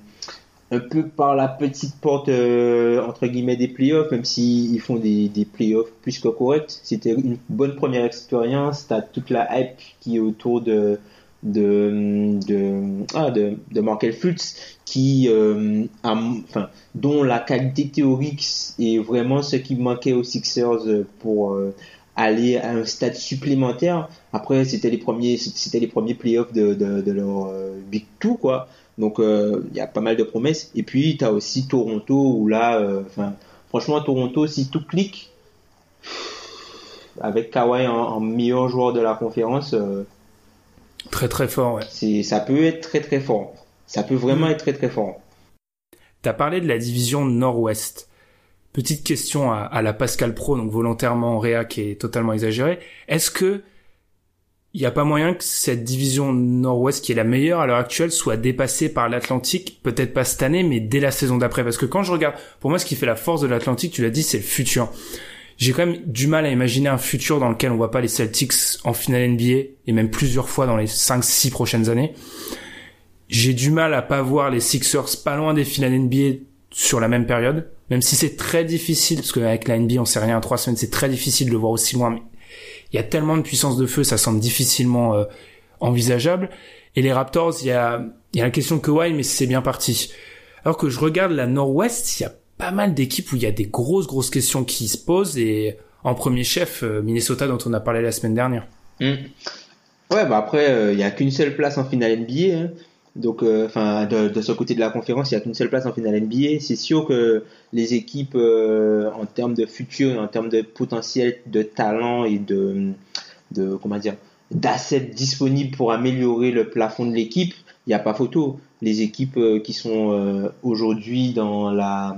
un peu par la petite porte entre guillemets des playoffs, même s'ils ils font des, des playoffs plus que corrects. C'était une bonne première expérience. T'as toute la hype qui est autour de de de ah, de, de Markel Fultz qui euh, a, enfin dont la qualité théorique est vraiment ce qui manquait aux Sixers pour euh, aller à un stade supplémentaire après c'était les premiers c'était les premiers playoffs de, de, de leur euh, Big Two quoi donc il y a pas mal de promesses et puis tu as aussi Toronto où là enfin franchement Toronto si tout clique avec Kawhi en, en meilleur joueur de la conférence
Très très fort, ouais.
Ça peut être très très fort. Ça peut vraiment mm. être très très fort.
T'as parlé de la division Nord-Ouest. Petite question à, à, la Pascal Pro, donc volontairement Réa qui est totalement exagéré. Est-ce que il n'y a pas moyen que cette division Nord-Ouest, qui est la meilleure à l'heure actuelle, soit dépassée par l'Atlantique, peut-être pas cette année, mais dès la saison d'après. Parce que quand je regarde, pour moi, ce qui fait la force de l'Atlantique, tu l'as dit, c'est le futur. J'ai quand même du mal à imaginer un futur dans lequel on voit pas les Celtics en finale NBA et même plusieurs fois dans les 5-6 prochaines années. J'ai du mal à pas voir les Sixers pas loin des finales NBA sur la même période, même si c'est très difficile, parce qu'avec la NBA on sait rien en trois semaines, c'est très difficile de le voir aussi loin, il y a tellement de puissance de feu, ça semble difficilement euh, envisageable. Et les Raptors, il y a, il y a la question Kawhi, mais c'est bien parti. Alors que je regarde la Nord-Ouest, il y a pas mal d'équipes où il y a des grosses grosses questions qui se posent et en premier chef euh, Minnesota dont on a parlé la semaine dernière.
Hmm. Ouais bah après euh, il n'y a qu'une seule place en finale NBA hein. Donc euh, enfin de, ce côté de la conférence il n'y a qu'une seule place en finale NBA c'est sûr que les équipes en termes de futur en termes de potentiel de talent et de comment dire d'assets disponibles pour améliorer le plafond de l'équipe il n'y a pas photo les équipes euh, qui sont euh, aujourd'hui dans la,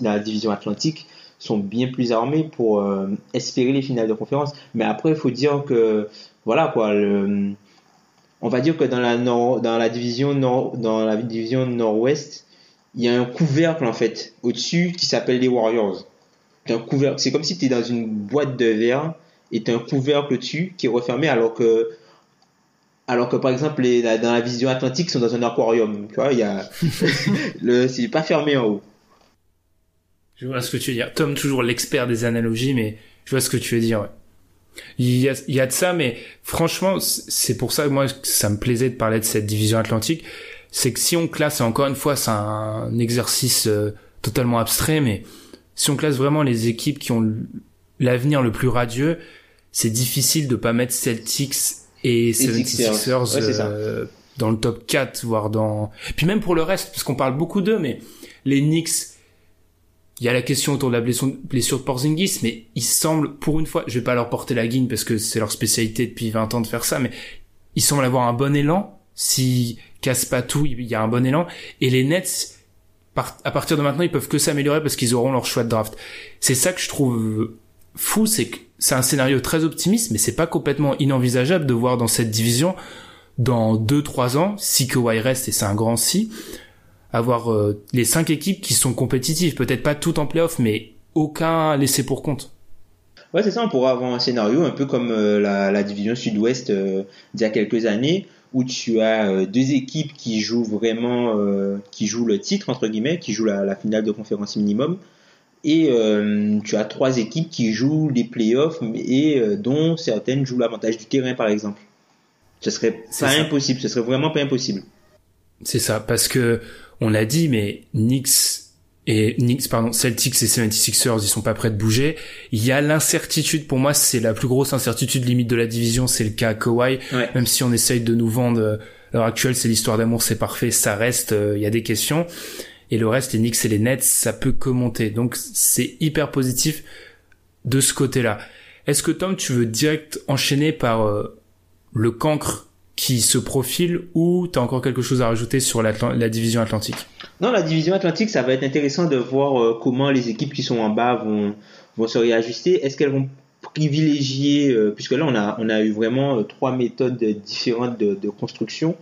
la division atlantique sont bien plus armées pour euh, espérer les finales de conférence. Mais après, il faut dire que, voilà quoi, le, on va dire que dans la, nord, dans la division nord, dans la division nord-ouest, il y a un couvercle en fait au-dessus qui s'appelle les Warriors. Un couvercle, c'est comme si tu es dans une boîte de verre et tu as un couvercle au-dessus qui est refermé alors que alors que par exemple les, dans la vision atlantique ils sont dans un aquarium tu vois il y a *laughs* le c'est pas fermé en haut
je vois ce que tu veux dire Tom toujours l'expert des analogies mais je vois ce que tu veux dire ouais. Il y a il y a de ça mais franchement c'est pour ça que moi ça me plaisait de parler de cette division atlantique. C'est que si on classe encore une fois c'est un exercice euh, totalement abstrait mais si on classe vraiment les équipes qui ont l'avenir le plus radieux c'est difficile de pas mettre Celtics et 76ers euh, dans le top 4 voire dans puis même pour le reste parce qu'on parle beaucoup d'eux mais les Knicks il y a la question autour de la blessure, de Porzingis mais ils semblent pour une fois je vais pas leur porter la guigne parce que c'est leur spécialité depuis 20 ans de faire ça mais ils semblent avoir un bon élan. Si cassent pas tout il y a un bon élan. Et les Nets à partir de maintenant ils peuvent que s'améliorer parce qu'ils auront leur choix de draft. C'est ça que je trouve fou c'est que c'est un scénario très optimiste, mais c'est pas complètement inenvisageable de voir dans cette division, dans 2-3 ans, si Kawhi reste, et c'est un grand si, avoir euh, les cinq équipes qui sont compétitives, peut-être pas toutes en playoff, mais aucun laissé pour compte.
Ouais, c'est ça, on pourrait avoir un scénario un peu comme euh, la, division sud-ouest euh, d'il y a quelques années, où tu as deux équipes qui jouent vraiment, qui jouent le titre, entre guillemets, qui jouent la, la finale de conférence minimum, et euh, tu as trois équipes qui jouent les playoffs et euh, dont certaines jouent l'avantage du terrain par exemple. Ce serait pas impossible, ce serait vraiment pas impossible.
C'est ça, parce que on l'a dit, mais Knicks et Knicks, pardon, Celtics et 76ers, ils sont pas prêts de bouger. Il y a l'incertitude, pour moi, c'est la plus grosse incertitude limite de la division, c'est le cas à Kawhi. Même si on essaye de nous vendre, euh, à l'heure actuelle, c'est l'histoire d'amour, c'est parfait, ça reste, il y a des questions et le reste, les Knicks et les Nets, ça peut que monter. Donc c'est hyper positif de ce côté-là. Est-ce que Tom, tu veux direct enchaîner par euh, le cancre qui se profile ou t'as encore quelque chose à rajouter sur la division Atlantique?
Non, la division Atlantique, ça va être intéressant de voir euh, comment les équipes qui sont en bas vont, vont se réajuster. Est-ce qu'elles vont privilégier, euh, puisque là on a, on a eu vraiment euh, trois méthodes différentes de, construction.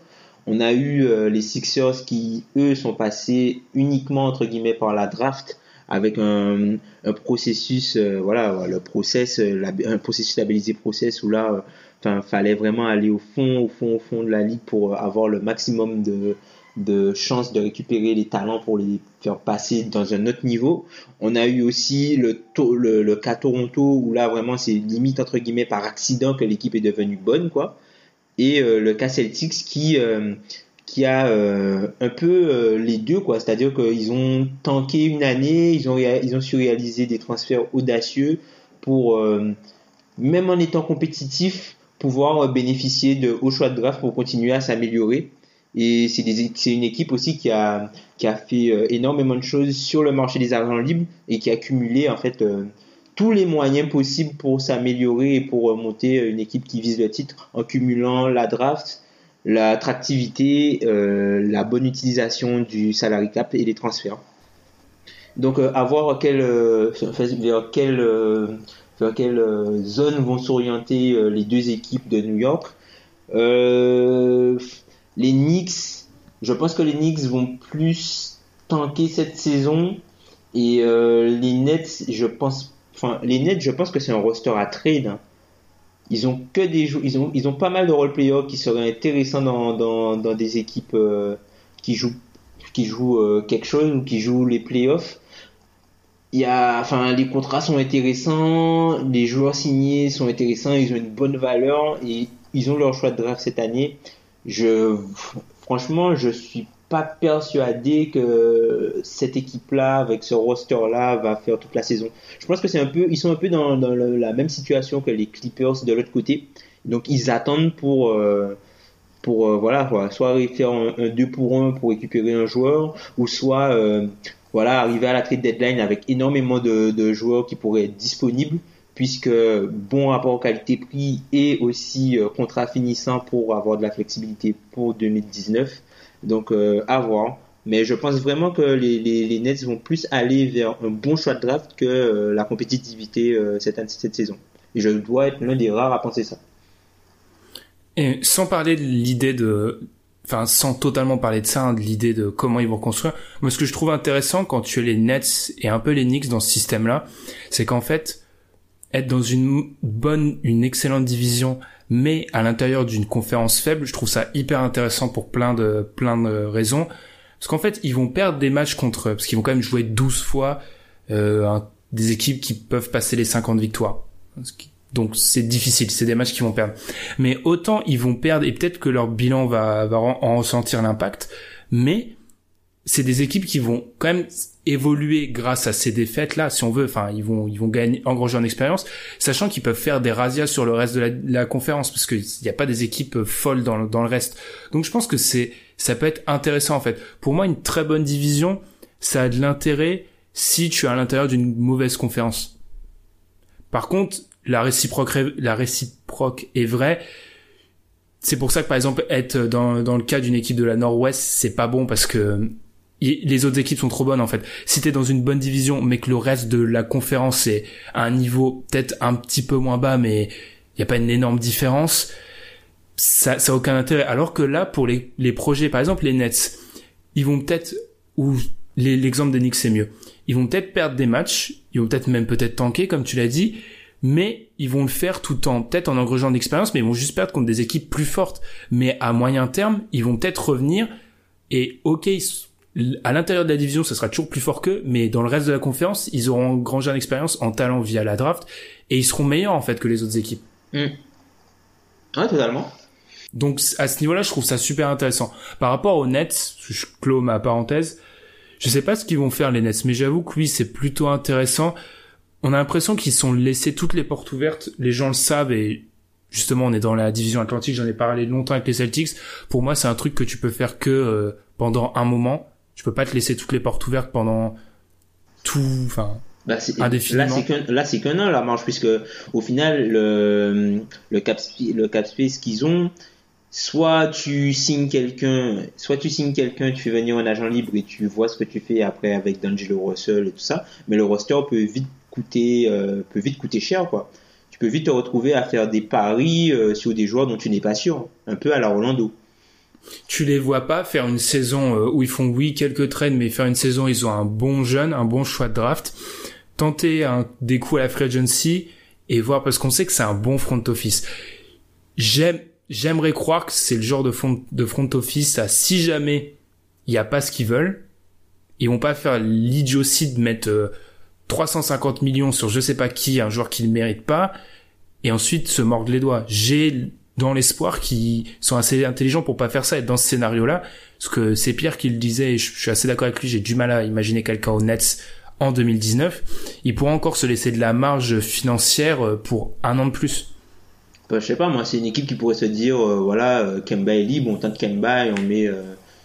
On a eu les Sixers qui, eux, sont passés uniquement, entre guillemets, par la draft avec un, un processus, voilà, le process, un processus stabilisé process où là, Enfin, fallait vraiment aller au fond, au fond, au fond de la ligue pour avoir le maximum de, chances de récupérer les talents pour les faire passer dans un autre niveau. On a eu aussi le cas Toronto où là vraiment c'est limite entre guillemets par accident que l'équipe est devenue bonne quoi. Et euh, le cas Celtics qui euh, qui a euh, un peu les deux quoi, c'est-à-dire qu'ils ont tanké une année, ils ont ils ont su réaliser des transferts audacieux pour même en étant compétitifs pouvoir bénéficier de hauts choix de draft pour continuer à s'améliorer. Et c'est une équipe aussi qui a, qui a fait euh, énormément de choses sur le marché des argents libres et qui a cumulé en fait euh, tous les moyens possibles pour s'améliorer et pour euh, monter une équipe qui vise le titre en cumulant la draft, l'attractivité, la bonne utilisation du salary cap et les transferts. Donc à voir quel, vers quel vers quelle euh, zone vont s'orienter euh, les deux équipes de New York. Euh, les Knicks, je pense que les Knicks vont plus tanker cette saison et les Nets, je pense, enfin les Nets, je pense que c'est un roster à trade. Hein. Ils ont que des ils ont ils ont pas mal de role players qui seraient intéressants dans, dans, dans des équipes qui jouent qui jouent quelque chose ou qui jouent les playoffs il y a, enfin, les contrats sont intéressants, les joueurs signés sont intéressants, ils ont une bonne valeur et ils ont leur choix de draft cette année. Je, franchement, je suis pas persuadé que cette équipe-là, avec ce roster-là, va faire toute la saison. Je pense que c'est un peu, ils sont un peu dans, la même situation que les Clippers de l'autre côté. Donc ils attendent pour, euh, pour euh, voilà, soit faire un, 2 pour 1 pour récupérer un joueur, ou soit euh, voilà, arriver à la trade deadline avec énormément de, joueurs qui pourraient être disponibles, puisque bon rapport qualité-prix et aussi euh, contrat finissant pour avoir de la flexibilité pour 2019. Donc euh, à voir. Mais je pense vraiment que les, Nets vont plus aller vers un bon choix de draft que euh, la compétitivité cette, cette saison. Et je dois être l'un des rares à penser ça.
Et sans parler de l'idée de enfin sans totalement parler de ça, hein, de l'idée de comment ils vont construire. Moi, ce que je trouve intéressant quand tu es les Nets et un peu les Knicks dans ce système-là, c'est qu'en fait, être dans une bonne, une excellente division, mais à l'intérieur d'une conférence faible, je trouve ça hyper intéressant pour plein de plein de raisons. Parce qu'en fait, ils vont perdre des matchs contre eux, parce qu'ils vont quand même jouer 12 fois euh, des équipes qui peuvent passer les 50 victoires. Donc c'est difficile, c'est des matchs qui vont perdre. Mais autant ils vont perdre et peut-être que leur bilan va, va en ressentir l'impact, mais c'est des équipes qui vont quand même évoluer grâce à ces défaites là, si on veut. Enfin, ils vont ils vont gagner, engranger en expérience, sachant qu'ils peuvent faire des razzias sur le reste de la, la conférence parce qu'il n'y a pas des équipes folles dans le, dans le reste. Donc je pense que c'est ça peut être intéressant en fait. Pour moi, une très bonne division, ça a de l'intérêt si tu es à l'intérieur d'une mauvaise conférence. Par contre, la réciproque, la réciproque est vraie. C'est pour ça que par exemple être dans, dans le cas d'une équipe de la Nord-Ouest, c'est pas bon parce que les autres équipes sont trop bonnes en fait. Si t'es dans une bonne division, mais que le reste de la conférence est à un niveau peut-être un petit peu moins bas, mais il y a pas une énorme différence, ça, ça a aucun intérêt. Alors que là, pour les, les projets, par exemple les Nets, ils vont peut-être ou l'exemple des Knicks c'est mieux. Ils vont peut-être perdre des matchs, ils vont peut-être même peut-être tanker comme tu l'as dit, mais ils vont le faire tout en peut-être en engrangeant d'expérience, mais ils vont juste perdre contre des équipes plus fortes. Mais à moyen terme, ils vont peut-être revenir et ok, à l'intérieur de la division, ça sera toujours plus fort qu'eux, mais dans le reste de la conférence, ils auront engrangé une expérience en talent via la draft et ils seront meilleurs en fait que les autres équipes.
Mm. Ouais, totalement.
Donc à ce niveau-là, je trouve ça super intéressant. Par rapport aux Nets, je clôt ma parenthèse, je sais pas ce qu'ils vont faire les Nets, mais j'avoue que oui, c'est plutôt intéressant on a l'impression qu'ils sont laissés toutes les portes ouvertes. Les gens le savent et justement, on est dans la division Atlantique. J'en ai parlé longtemps avec les Celtics. Pour moi, c'est un truc que tu peux faire que euh, pendant un moment. Tu peux pas te laisser toutes les portes ouvertes pendant tout, enfin,
Bah. Là, c'est qu'un, là, c'est qu'un an, la marge, puisque, au final, le, le cap, le cap space qu'ils ont, soit tu signes quelqu'un, soit tu signes quelqu'un, tu fais venir un agent libre et tu vois ce que tu fais après avec D'Angelo Russell et tout ça, mais le roster peut vite coûter, euh, peut vite coûter cher, quoi. Tu peux vite te retrouver à faire des paris euh, sur des joueurs dont tu n'es pas sûr, un peu à la Orlando.
Tu les vois pas faire une saison euh, où ils font oui quelques trades, mais faire une saison où ils ont un bon jeune, un bon choix de draft, tenter un, des coups à la free agency et voir parce qu'on sait que c'est un bon front office. J'aime, j'aimerais croire que c'est le genre de front, de front office à si jamais il n'y a pas ce qu'ils veulent, ils vont pas faire l'idiotie de mettre 350 millions sur je sais pas qui, un joueur qui ne mérite pas, et ensuite se mordre les doigts. J'ai dans l'espoir qu'ils sont assez intelligents pour pas faire ça et dans ce scénario-là, parce que c'est Pierre qui le disait, et je, je suis assez d'accord avec lui, j'ai du mal à imaginer quelqu'un au Nets en 2019, il pourra encore se laisser de la marge financière euh, pour un an de plus.
Enfin, je sais pas, moi, c'est une équipe qui pourrait se dire, euh, voilà, euh, Kemba est libre, on tente Kemba et on met euh,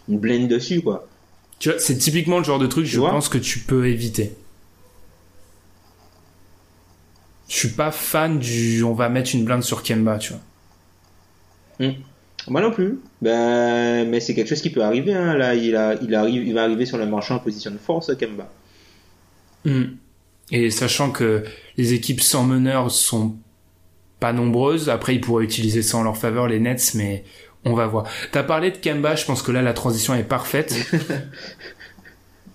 une blende dessus, quoi.
Tu vois, c'est typiquement le genre de truc,
Tu
je pense que tu peux éviter. Je suis pas fan du on va mettre une blinde sur Kemba, tu vois.
Moi non plus. Ben, mais c'est quelque chose qui peut arriver. Hein. Là, il, a, il, arrive, il va arriver sur le marché en position de force, Kemba.
Mm. Et sachant que les équipes sans meneur sont pas nombreuses, après ils pourraient utiliser ça en leur faveur, les Nets, mais on va voir. T'as parlé de Kemba, je pense que là la transition est parfaite. *laughs*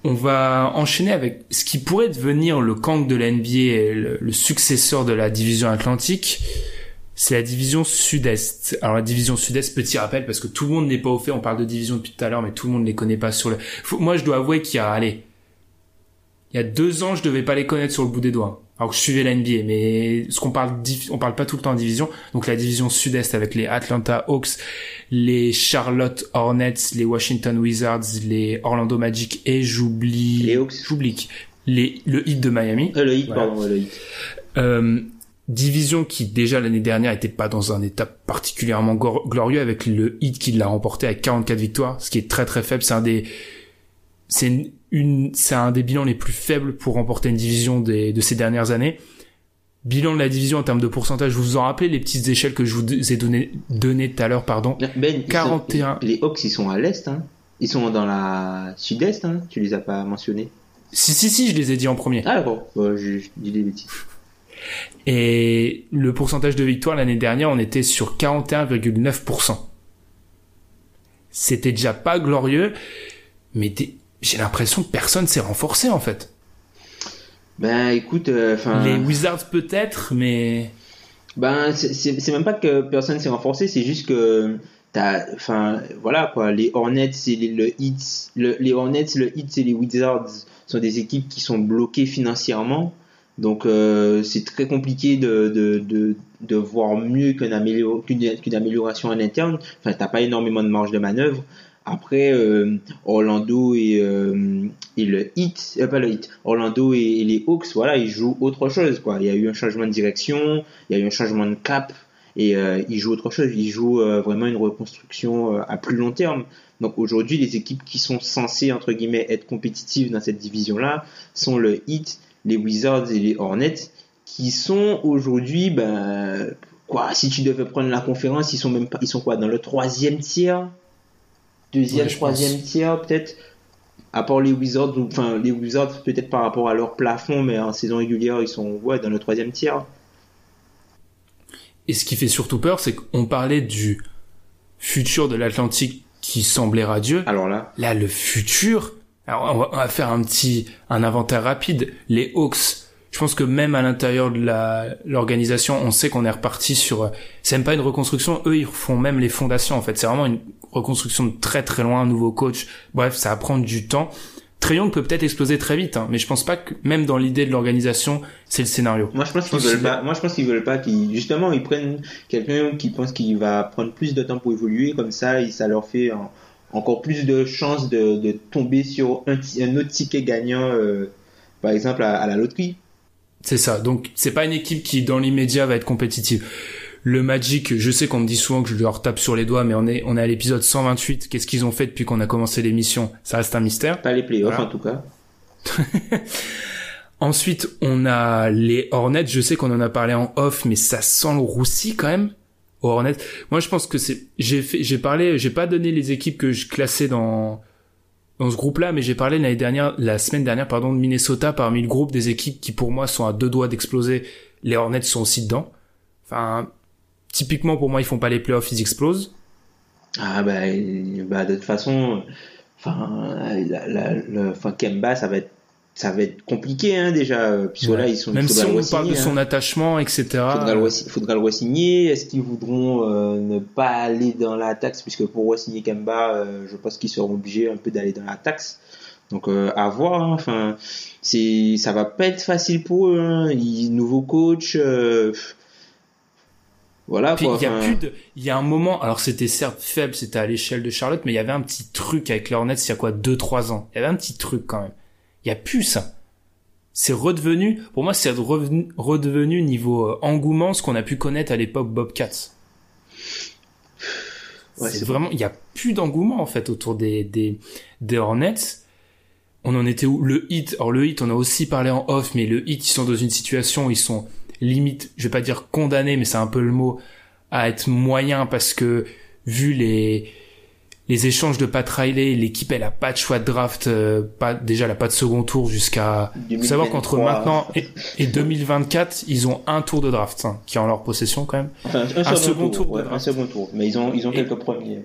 on va enchaîner avec ce qui pourrait devenir le Kang de la NBA, le, successeur de la division Atlantique. C'est la division Sud-Est. Alors la division Sud-Est, petit rappel, parce que tout le monde n'est pas au fait, on parle de division depuis tout à l'heure, mais tout le monde les connaît pas sur le... Moi je dois avouer qu'il y a, allez, il y a deux ans, je devais pas les connaître sur le bout des doigts. Alors que je suivais la NBA, mais ce qu'on parle, on parle pas tout le temps en division. Donc la division Sud-Est avec les Atlanta Hawks, les Charlotte Hornets, les Washington Wizards, les Orlando Magic et j'oublie,
Les Hawks.
j'oublie les, le Heat de Miami.
Euh, le hit,
Voilà.
pardon, le hit.
Euh, division qui déjà l'année dernière était pas dans un état particulièrement glorieux avec le hit qui l'a remporté avec 44 victoires, ce qui est très très faible. C'est un des, c'est une, une- c'est un des bilans les plus faibles pour remporter une division des, de ces dernières années. Bilan de la division en termes de pourcentage, vous vous en rappelez les petites échelles que je vous ai donné, donné tout à l'heure, pardon?
Ben, ils sont-
41.
les Hawks, ils sont à l'est. Hein. Ils sont dans la sud-est. Hein. Tu les as pas mentionnés.
Si, si, si, je les ai dit en premier.
Ah. Bon, je, je dis des bêtises.
Et le pourcentage de victoire l'année dernière, on était sur 41,9%. C'était déjà pas glorieux, mais des- j'ai l'impression que personne s'est renforcé en fait.
Ben, écoute, euh.
Les Wizards peut-être, mais
Ben, c'est- même pas que personne s'est renforcé, c'est juste que t'as, enfin, voilà quoi, les Hornets et les, le Heat, le- les Hornets, le Heat et les Wizards sont des équipes qui sont bloquées financièrement, donc euh, c'est très compliqué de, de, de, de voir mieux qu'une amélior- qu'une qu'une amélioration à l'interne. Enfin, t'as pas énormément de marge de manœuvre. Après, euh, Orlando et, euh, Heat, euh, pas le Heat, Orlando et, les Hawks, voilà, ils jouent autre chose. Il y a eu un changement de direction, il y a eu un changement de cap, et euh, ils jouent autre chose. Ils jouent vraiment une reconstruction à plus long terme. Donc aujourd'hui, les équipes qui sont censées, entre guillemets, être compétitives dans cette division-là sont le Heat, les Wizards et les Hornets, qui sont aujourd'hui, ben, quoi, si tu devais prendre la conférence, ils sont même pas, ils sont quoi, dans le troisième tiers? Deuxième,
Ouais,
troisième
pense.
tiers, peut-être? À part les Wizards, ou- enfin, les Wizards, peut-être par rapport à leur plafond, mais en saison régulière, ils sont, ouais, dans le troisième tiers.
et ce qui fait surtout peur, c'est qu'on parlait du futur de l'Atlantique qui semblait radieux.
Alors là,
Là, le futur. Alors, on va, on va faire un petit, un inventaire rapide. Les Hawks. Je pense que même à l'intérieur de la, l'organisation, on sait qu'on est reparti sur, c'est même pas une reconstruction. Eux, ils font même les fondations, en fait. C'est vraiment une reconstruction de très très loin, un nouveau coach. Bref, ça va prendre du temps. Trayon peut peut-être exploser très vite, hein, mais je pense pas que même dans l'idée de l'organisation, c'est le scénario.
Moi, je pense qu'ils veulent pas. Moi, je pense qu'ils veulent pas qu'ils, justement, ils prennent quelqu'un qui pense qu'il va prendre plus de temps pour évoluer, comme ça, et ça leur fait en- encore plus de chances de, de tomber sur un, autre ticket gagnant, euh, par exemple, à, à la loterie.
C'est ça. Donc c'est pas une équipe qui dans l'immédiat va être compétitive. Le Magic, je sais qu'on me dit souvent que je leur tape sur les doigts, mais on est on est à l'épisode 128. Qu'est-ce qu'ils ont fait depuis qu'on a commencé l'émission? Ça reste un mystère.
Pas les playoffs,
Voilà.
en tout cas. *laughs*
Ensuite, on a les Hornets. Je sais qu'on en a parlé en off, mais ça sent le roussi quand même. Aux Hornets. Moi, je pense que c'est. J'ai fait. J'ai parlé. J'ai pas donné les équipes que je classais dans dans ce groupe-là, mais j'ai parlé l'année dernière, la semaine dernière, pardon, de Minnesota parmi le groupe des équipes qui pour moi sont à deux doigts d'exploser. Les Hornets sont aussi dedans. Enfin, typiquement pour moi, ils font pas les playoffs, ils explosent.
Ah bah, bah de toute façon, enfin, le, enfin Kemba, ça va être ça va être compliqué hein, déjà euh, puisque
Ouais.
là ils sont
Même si on
le
parle de
re-signer,
son
hein.
attachement, etc.
faudra le, faudra le re-signer est-ce qu'ils voudront euh, ne pas aller dans la taxe? Puisque pour re-signer Kemba euh, je pense qu'ils seront obligés un peu d'aller dans la taxe donc euh, à voir hein. enfin c'est ça va pas être facile pour eux hein. Ils- nouveau coach voilà
Puis
quoi
il y a
enfin,
plus de, il y a un moment, alors c'était certes faible, c'était à l'échelle de Charlotte, mais il y avait un petit truc avec les Hornets il y a quoi, deux, trois ans. Il y avait un petit truc quand même. Il y a plus ça. C'est redevenu, pour moi, c'est redevenu niveau euh, engouement ce qu'on a pu connaître à l'époque Bobcats.
Ouais,
c'est vraiment, il y a plus d'engouement en fait autour des des des Hornets. On en était où? Le hit. Alors le hit, on a aussi parlé en off, mais le hit, ils sont dans une situation où ils sont limite, je vais pas dire condamnés, mais c'est un peu le mot, à être moyen parce que vu les les échanges de Pat Riley, l'équipe elle a pas de choix de draft, euh, pas déjà elle a pas de second tour jusqu'à faut savoir qu'entre
2023.
maintenant et, et 2024, ils ont un tour de draft hein, qui est en leur possession quand même.
enfin, un,
un
second,
second
tour, ouais, un second tour mais ils ont ils ont
Et-
quelques premiers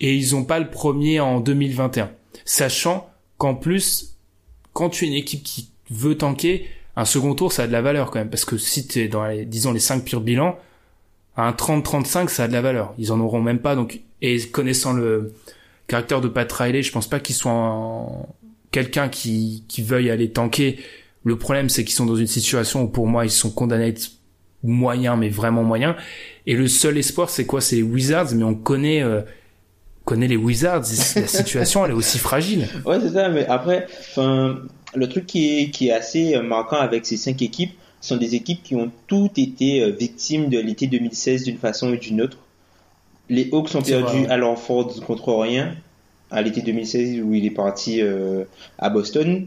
et ils ont pas le premier en 2021. Sachant qu'en plus, quand tu es une équipe qui veut tanker, un second tour, ça a de la valeur quand même. Parce que si tu es dans les, disons, les 5 purs bilans, un 30-35, ça a de la valeur. Ils en auront même pas. Donc, et connaissant le caractère de Pat Riley, je pense pas qu'ils soient en- quelqu'un qui, qui veuille aller tanker. Le problème, c'est qu'ils sont dans une situation où pour moi, ils sont condamnés à être moyens, mais vraiment moyens. Et le seul espoir, c'est quoi? C'est les Wizards, mais on connaît, euh, connaît les Wizards, la situation elle est aussi fragile.
Ouais, c'est ça, mais après, enfin, le truc qui est, qui est assez marquant avec ces cinq équipes, sont des équipes qui ont toutes été euh, victimes de l'été 2016 d'une façon ou d'une autre. Les Hawks ont perdu
vrai.
à Langford contre rien à l'été 2016 où il est parti euh, à Boston.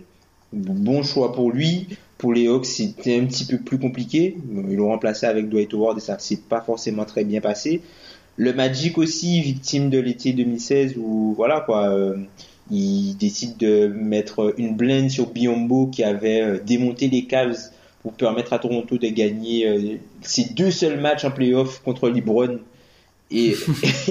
Bon choix pour lui. Pour les Hawks, c'était un petit peu plus compliqué. Ils l'ont remplacé avec Dwight Howard et ça s'est pas forcément très bien passé. Le Magic aussi, victime de l'été 2016 où voilà quoi, euh, il décide de mettre une blende sur Biombo qui avait euh, démonté les Cavs pour permettre à Toronto de gagner euh, ses deux seuls matchs en playoff contre LeBron. *laughs* Et,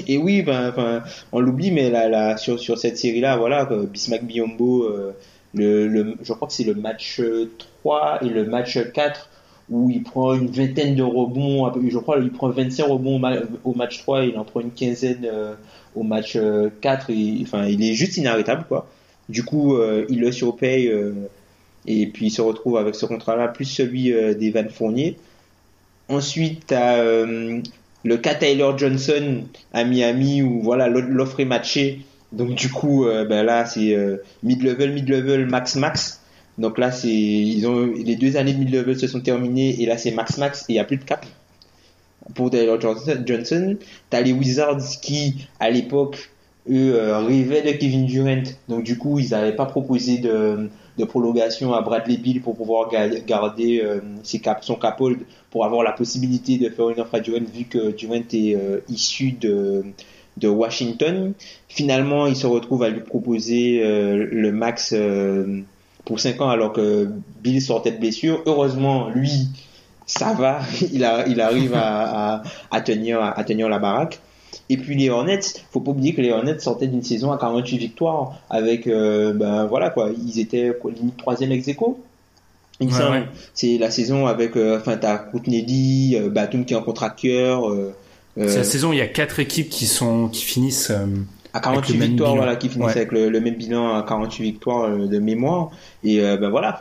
et oui, ben, enfin, on l'oublie, mais là, là, sur, sur cette série-là, voilà, Bismack Biombo, euh, le, le, je crois que c'est le match euh, 3 et le match 4 où il prend une vingtaine de rebonds, je crois qu'il prend 25 rebonds au, ma- au match 3 et il en prend une quinzaine euh, au match euh, 4. Et, enfin, il est juste inarrêtable, quoi. Du coup, euh, il le surpaye euh, et puis il se retrouve avec ce contrat-là, plus celui euh, d'Evan Fournier. Ensuite, t'as euh, le cas Tyler Johnson à Miami où voilà l'offre est matchée. Donc du coup, euh, ben là c'est euh, mid-level, mid-level, max, max. Donc là c'est ils ont les deux années de mid-level se sont terminées et là c'est max, max et il y a plus de cap pour Johnson. Johnson. T'as les Wizards qui à l'époque eux euh, rêvaient de Kevin Durant. Donc du coup ils n'avaient pas proposé de, de prolongation à Bradley Bill pour pouvoir ga- garder euh, son cap hold pour avoir la possibilité de faire une offre à Durant vu que Durant est euh, issu de, de Washington. Finalement, il se retrouve à lui proposer euh, le max pour 5 ans alors que Bill sortait de blessure. Heureusement, lui, ça va, *laughs* il, arrive à tenir, à tenir la baraque. Et puis les Hornets, faut pas oublier que les Hornets sortaient d'une saison à 48 victoires avec, euh, ben voilà quoi, ils étaient limite troisième ex aequo.
Ouais.
C'est la saison avec, euh, enfin, t'as Courtney Lee, euh, Batum qui est en contracteur, euh, euh,
C'est la saison où il y a quatre équipes qui sont qui finissent. euh,
à
avec
48
le même
victoires, voilà, qui finissent
Ouais.
avec le, le même bilan à 48 victoires euh, de mémoire. Et euh, ben voilà,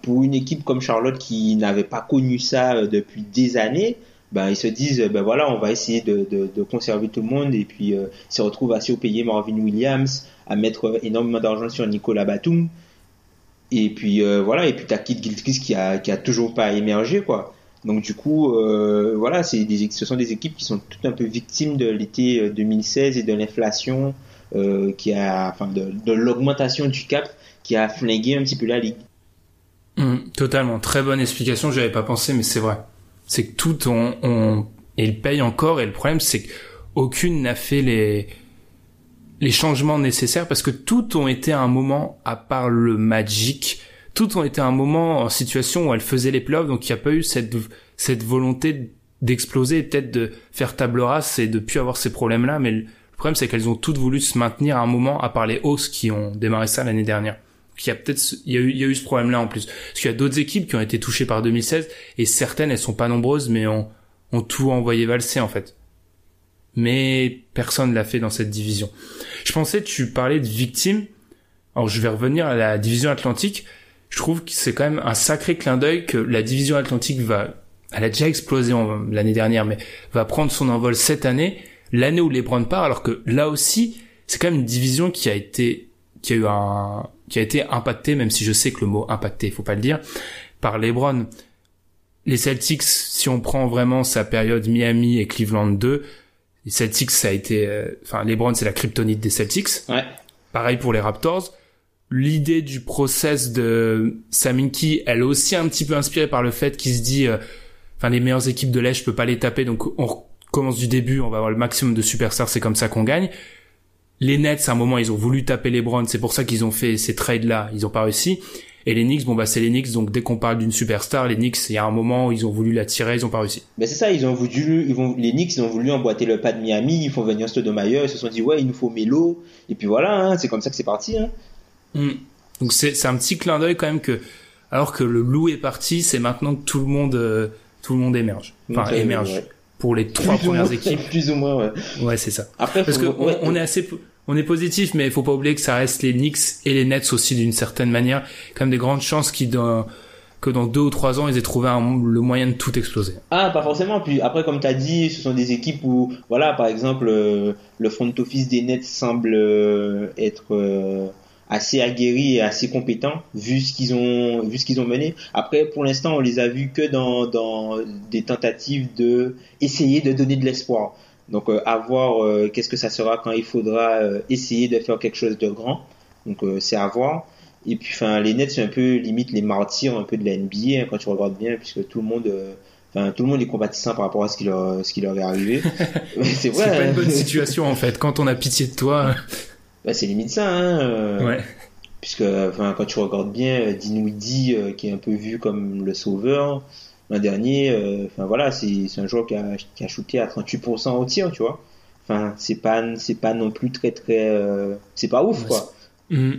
pour une équipe comme Charlotte qui n'avait pas connu ça euh, depuis des années, ben ils se disent, euh, ben voilà, on va essayer de, de, de conserver tout le monde et puis euh, ils se retrouvent à surpayer Marvin Williams, à mettre euh, énormément d'argent sur Nicolas Batum. Et puis euh, voilà, et puis t'as Kid Gilchrist qui a qui a toujours pas émergé quoi. Donc du coup, euh, voilà, c'est des, ce sont des équipes qui sont toutes un peu victimes de l'été euh, 2016 et de l'inflation euh, qui a, enfin, de, l'augmentation du cap qui a flingué un petit peu la ligue.
Hum, totalement, très bonne explication, j'avais pas pensé, mais c'est vrai. C'est que tout on, on et il paye encore, et le problème c'est qu'aucune n'a fait les les changements nécessaires parce que tout ont été à un moment, à part le Magic, tout ont été à un moment en situation où elle faisait les playoffs, donc il n'y a pas eu cette cette volonté d'exploser peut-être de faire table rase et de plus avoir ces problèmes-là, mais le problème c'est qu'elles ont toutes voulu se maintenir à un moment, à part les Hawks qui ont démarré ça l'année dernière il y a peut-être il y a eu il y a eu ce problème là en plus. Parce qu'il y a d'autres équipes qui ont été touchées par 2016 et certaines elles sont pas nombreuses mais ont ont tout envoyé valser en fait. Mais personne l'a fait dans cette division. Je pensais tu parlais de victimes. Alors je vais revenir à la division atlantique. Je trouve que c'est quand même un sacré clin d'œil que la division atlantique va elle a déjà explosé l'année dernière mais va prendre son envol cette année l'année où les Browns part alors que là aussi c'est quand même une division qui a été qui a eu un qui a été impacté, même si je sais que le mot impacté, il faut pas le dire, par LeBron. Les Celtics, si on prend vraiment sa période Miami et Cleveland 2, les Celtics, ça a été, euh, enfin, LeBron, c'est la kryptonite des Celtics.
Ouais.
Pareil pour les Raptors. L'idée du process de Saminki, elle est aussi un petit peu inspirée par le fait qu'il se dit, euh, enfin, les meilleures équipes de l'Est, je peux pas les taper, donc on commence du début, on va avoir le maximum de superstars, c'est comme ça qu'on gagne. Les Nets, à un moment, ils ont voulu taper les Browns, c'est pour ça qu'ils ont fait ces trades-là, ils ont pas réussi. Et les Knicks, bon bah c'est les Knicks, donc dès qu'on parle d'une superstar, les Knicks, il y a un moment où ils ont voulu la tirer, ils ont pas réussi.
Mais c'est ça, ils ont voulu, ils vont, les Knicks, ils ont voulu emboîter le pas de Miami, ils font venir Stoudemire, ils se sont dit ouais, il nous faut Melo, et puis voilà, hein, c'est comme ça que c'est parti. Hein.
Mm. Donc c'est un petit clin d'œil quand même que, alors que le loup est parti, c'est maintenant que tout le monde euh, tout le monde émerge, enfin
euh,
émerge
ouais.
pour les trois
Plus
premières
moins-
équipes. *laughs*
Plus ou moins, ouais.
Ouais, c'est ça.
Après,
Parce que
faut-
on,
ouais,
on est assez, on est positif, mais il faut pas oublier que ça reste les Knicks et les Nets aussi d'une certaine manière. Même des grandes chances dans, que dans deux ou trois ans ils aient trouvé un- le moyen de tout exploser.
Ah, pas forcément. Puis après, comme tu as dit, ce sont des équipes où, voilà, par exemple, euh, le front office des Nets semble euh, être euh, assez aguerri et assez compétent vu ce qu'ils ont, vu ce qu'ils ont mené. Après, pour l'instant, on les a vus que dans, dans des tentatives de essayer de donner de l'espoir. Donc, euh, à voir euh, qu'est-ce que ça sera quand il faudra euh, essayer de faire quelque chose de grand. Donc, c'est à voir. Et puis, enfin, les Nets, c'est un peu limite les martyrs un peu de la NBA hein, quand tu regardes bien, puisque tout le monde, enfin, tout le monde est compatissant par rapport à ce qui leur, ce qui leur est arrivé. *laughs* C'est
C'est
vrai.
pas une
hein.
bonne situation en fait. Quand on a pitié de toi,
Bah, c'est limite ça, hein. euh,
ouais.
Puisque, enfin, quand tu regardes bien, Dinwiddie, euh, qui est un peu vu comme le sauveur, l'an dernier, euh, enfin voilà, c'est c'est un joueur qui a, qui a shooté à 38% au tir, tu vois. Enfin, c'est pas, c'est pas non plus très très, euh, c'est pas ouf quoi.
Mm.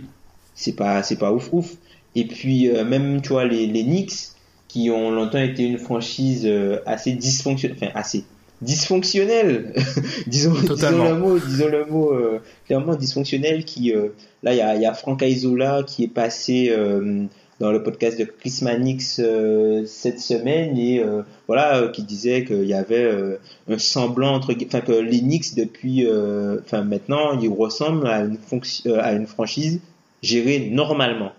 c'est pas c'est pas ouf ouf et puis euh, même tu vois les les Knicks qui ont longtemps été une franchise assez dysfonctionnelle enfin assez dysfonctionnelle *laughs* disons le mot disons le mot euh, clairement dysfonctionnel qui euh, là il y a y a Frank Aizola qui est passé euh, dans le podcast de Chris Mannix euh, cette semaine et euh, voilà euh, qui disait qu'il y avait euh, un semblant entre enfin que les Knicks depuis euh, enfin maintenant ils ressemblent à une fonction à une franchise gérée normalement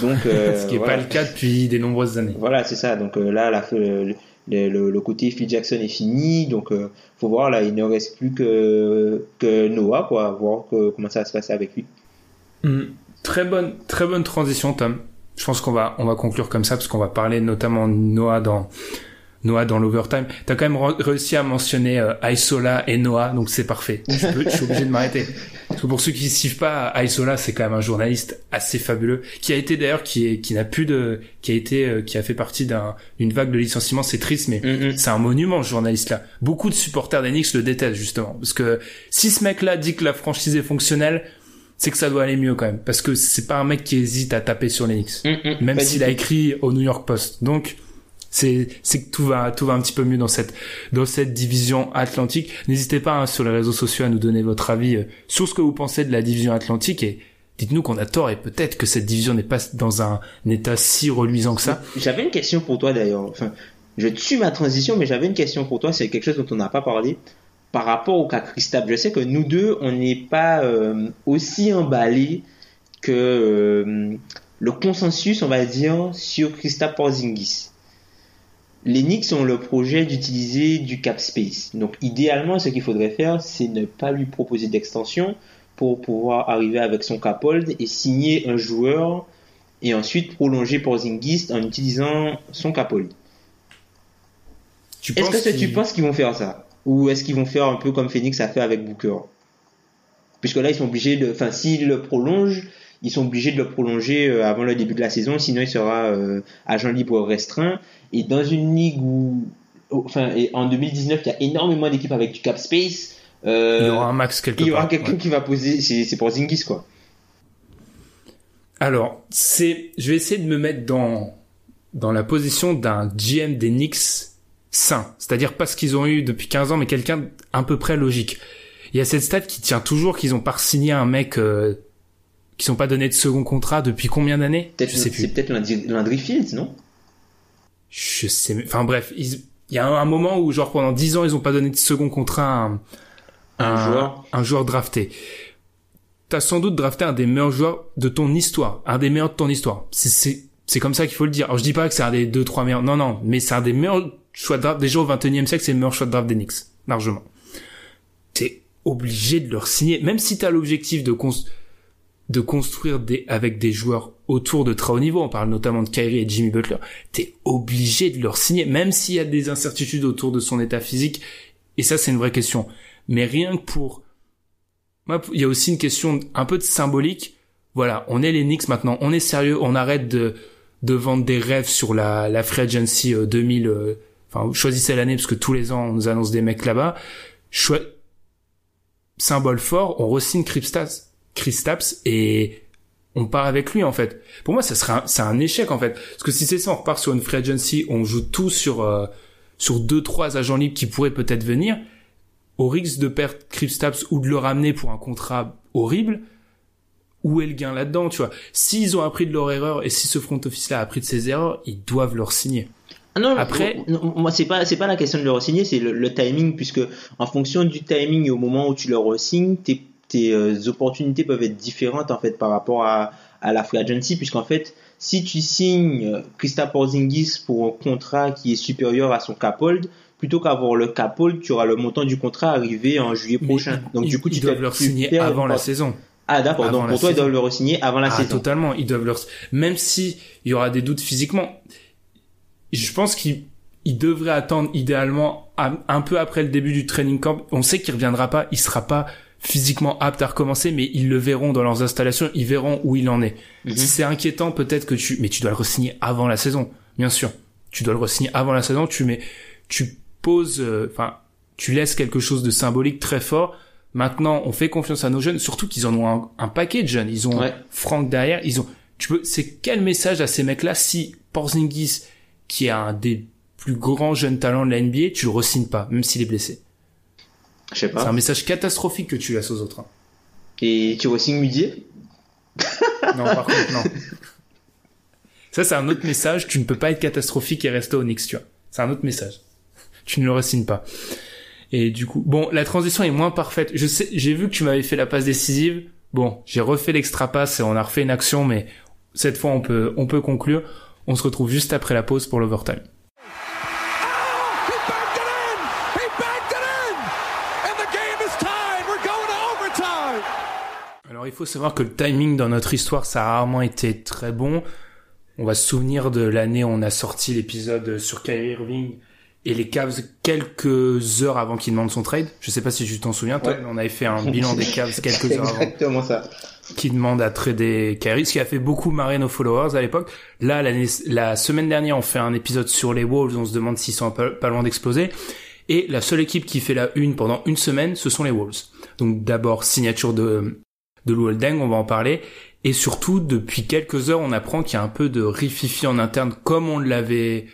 donc euh, *laughs*
Ce qui est
voilà.
pas le cas depuis des nombreuses années.
Voilà, c'est ça. Donc euh, là, la, le, le, le- le côté Phil Jackson est fini. Donc, euh, faut voir là, il ne reste plus que que Noah, quoi. Voir que, comment ça va se passer avec lui.
Mm. Très bonne, très bonne transition, Tom. Je pense qu'on va, on va conclure comme ça parce qu'on va parler notamment de Noah dans Noah dans l'overtime. T'as quand même réussi à mentionner euh, Aisola et Noah, donc c'est parfait. Je, peux- je suis obligé de m'arrêter. Parce que pour ceux qui ne suivent pas, Aisola c'est quand même un journaliste assez fabuleux, qui a été d'ailleurs qui est, qui n'a plus de, qui a été, euh, qui a fait partie d'un, d'une vague de licenciements. C'est triste, mais c'est un monument ce journaliste-là. Beaucoup de supporters d'Enix le détestent justement, parce que si ce mec-là dit que la franchise est fonctionnelle, c'est que ça doit aller mieux quand même, parce que c'est pas un mec qui hésite à taper sur l'Enix même
Pas
s'il
du
a écrit au New York Post. Donc c'est c'est que tout va tout va un petit peu mieux dans cette dans cette division atlantique. N'hésitez pas hein, sur les réseaux sociaux à nous donner votre avis euh, sur ce que vous pensez de la division atlantique et dites-nous qu'on a tort et peut-être que cette division n'est pas dans un état si reluisant que ça.
J'avais une question pour toi d'ailleurs. Enfin, je tue ma transition, mais j'avais une question pour toi. C'est quelque chose dont on n'a pas parlé par rapport au cas Christophe. Je sais que nous deux, on n'est pas euh, aussi emballés que euh, le consensus, on va dire, sur Christophe Porzingis. Les Knicks ont le projet d'utiliser du cap space. Donc, idéalement, ce qu'il faudrait faire, c'est ne pas lui proposer d'extension pour pouvoir arriver avec son cap hold et signer un joueur et ensuite prolonger Porzingis en utilisant son capole.
Tu
Est-ce
penses
que tu penses qu'ils vont faire ça? Ou est-ce qu'ils vont faire un peu comme Phoenix a fait avec Booker Puisque là, ils sont obligés de. Enfin, s'ils le prolongent, ils sont obligés de le prolonger euh, avant le début de la saison, sinon il sera euh, agent libre restreint. Et dans une ligue où. Enfin, et en 2019, il y a énormément d'équipes avec du cap space. euh,
il y aura un max quelque
il y aura quelqu'un
Ouais.
qui va poser. C'est c'est pour Zingis, quoi.
Alors, c'est, je vais essayer de me mettre dans dans la position d'un GM des Knicks sain, c'est-à-dire pas ce qu'ils ont eu depuis 15 ans, mais quelqu'un à peu près logique. Il y a cette stat qui tient toujours qu'ils ont pas signé un mec euh, qui sont pas donné de second contrat depuis combien d'années? Je sais plus.
C'est peut-être Landry Fields, non?
Je sais, enfin bref, il y a un, un moment où genre pendant 10 ans ils ont pas donné de second contrat à un,
Un joueur.
un joueur drafté. T'as sans doute drafté un des meilleurs joueurs de ton histoire, un des meilleurs de ton histoire. C'est c'est c'est comme ça qu'il faut le dire. Alors je dis pas que c'est un des deux trois meilleurs, non non, mais c'est un des meilleurs choix de draft déjà au 21e siècle, c'est le meilleur choix de draft des Knicks largement. T'es obligé de leur signer, même si t'as l'objectif de cons- de construire des avec des joueurs autour de très haut niveau. On parle notamment de Kyrie et Jimmy Butler. T'es obligé de leur signer, même s'il y a des incertitudes autour de son état physique. Et ça, c'est une vraie question. Mais rien que pour, moi, il y a aussi une question un peu de symbolique. Voilà, on est les Knicks maintenant, on est sérieux, on arrête de de vendre des rêves sur la la free agency euh, 2000. euh, Enfin, choisissez l'année parce que tous les ans on nous annonce des mecs là-bas. Symbole fort, on re-signe Kristaps, et on part avec lui en fait. Pour moi, ça serait c'est un échec en fait. Parce que si c'est ça, on repart sur une free agency, on joue tout sur euh, sur deux trois agents libres qui pourraient peut-être venir, au risque de perdre Kristaps ou de le ramener pour un contrat horrible. Où est le gain là-dedans, tu vois? S'ils ont appris de leur erreur et si ce front office-là a appris de ses erreurs, ils doivent leur signer.
Ah non,
Après-
non, moi c'est pas c'est pas la question de le re-signer, c'est le, le timing puisque en fonction du timing et au moment où tu le re-signes, tes, tes euh, opportunités peuvent être différentes en fait par rapport à, à la free agency puisqu'en fait si tu signes euh, Christophe Porzingis pour un contrat qui est supérieur à son cap hold, plutôt qu'avoir le cap hold, tu auras le montant du contrat arrivé en juillet
Mais
prochain. Donc
ils,
du coup
ils
tu
doivent
te-
leur signer avant la saison.
Ah d'accord, donc pour toi ils doivent le re-signer avant la
Ah,
saison.
totalement. Ils doivent leur, même si il y aura des doutes physiquement, je pense qu'ils ils devraient attendre idéalement un peu après le début du training camp. On sait qu'il reviendra pas, il sera pas physiquement apte à recommencer, mais ils le verront dans leurs installations, ils verront où il en est.
Mhm.
Si c'est inquiétant, peut-être que tu, mais tu dois le re-signer avant la saison, bien sûr. Tu dois le re-signer avant la saison, tu mets, tu poses, euh, enfin, tu laisses quelque chose de symbolique très fort. Maintenant, on fait confiance à nos jeunes, surtout qu'ils en ont un, un paquet de jeunes. Ils ont
Ouais.
Franck derrière, ils ont. Tu peux. C'est quel message à ces mecs-là si Porzingis, qui est un des plus grands jeunes talents de la NBA, tu le re-signes pas, même s'il est blessé.
Je sais
C'est
pas.
un message catastrophique que tu laisses aux autres. hein.
Et tu re-signes Mudier *laughs*
Non, par contre, non. Ça, c'est un autre message. Tu ne peux pas être catastrophique et rester au Knicks, tu vois. C'est un autre message. Tu ne le re-signes pas. Et du coup, bon, la transition est moins parfaite. Je sais, j'ai vu que tu m'avais fait la passe décisive. Bon, j'ai refait l'extra passe et on a refait une action, mais cette fois, on peut, on peut conclure. On se retrouve juste après la pause pour l'overtime. Alors il faut savoir que le timing dans notre histoire, ça a rarement été très bon. On va se souvenir de l'année où on a sorti l'épisode sur Kyrie Irving et les Cavs quelques heures avant qu'il demande son trade. Je sais pas si tu t'en souviens, toi,
Ouais.
on avait fait un bilan des Cavs *laughs* quelques heures avant
exactement ça.
qui demande à trader Kyrie, ce qui a fait beaucoup marrer nos followers à l'époque. Là, la semaine dernière, on fait un épisode sur les Wolves, on se demande s'ils sont pas, pas loin d'exploser. Et la seule équipe qui fait la une pendant une semaine, ce sont les Wolves. Donc d'abord, signature de, de Lou Holding, on va en parler. Et surtout, depuis quelques heures, on apprend qu'il y a un peu de rififi en interne, comme on l'avait...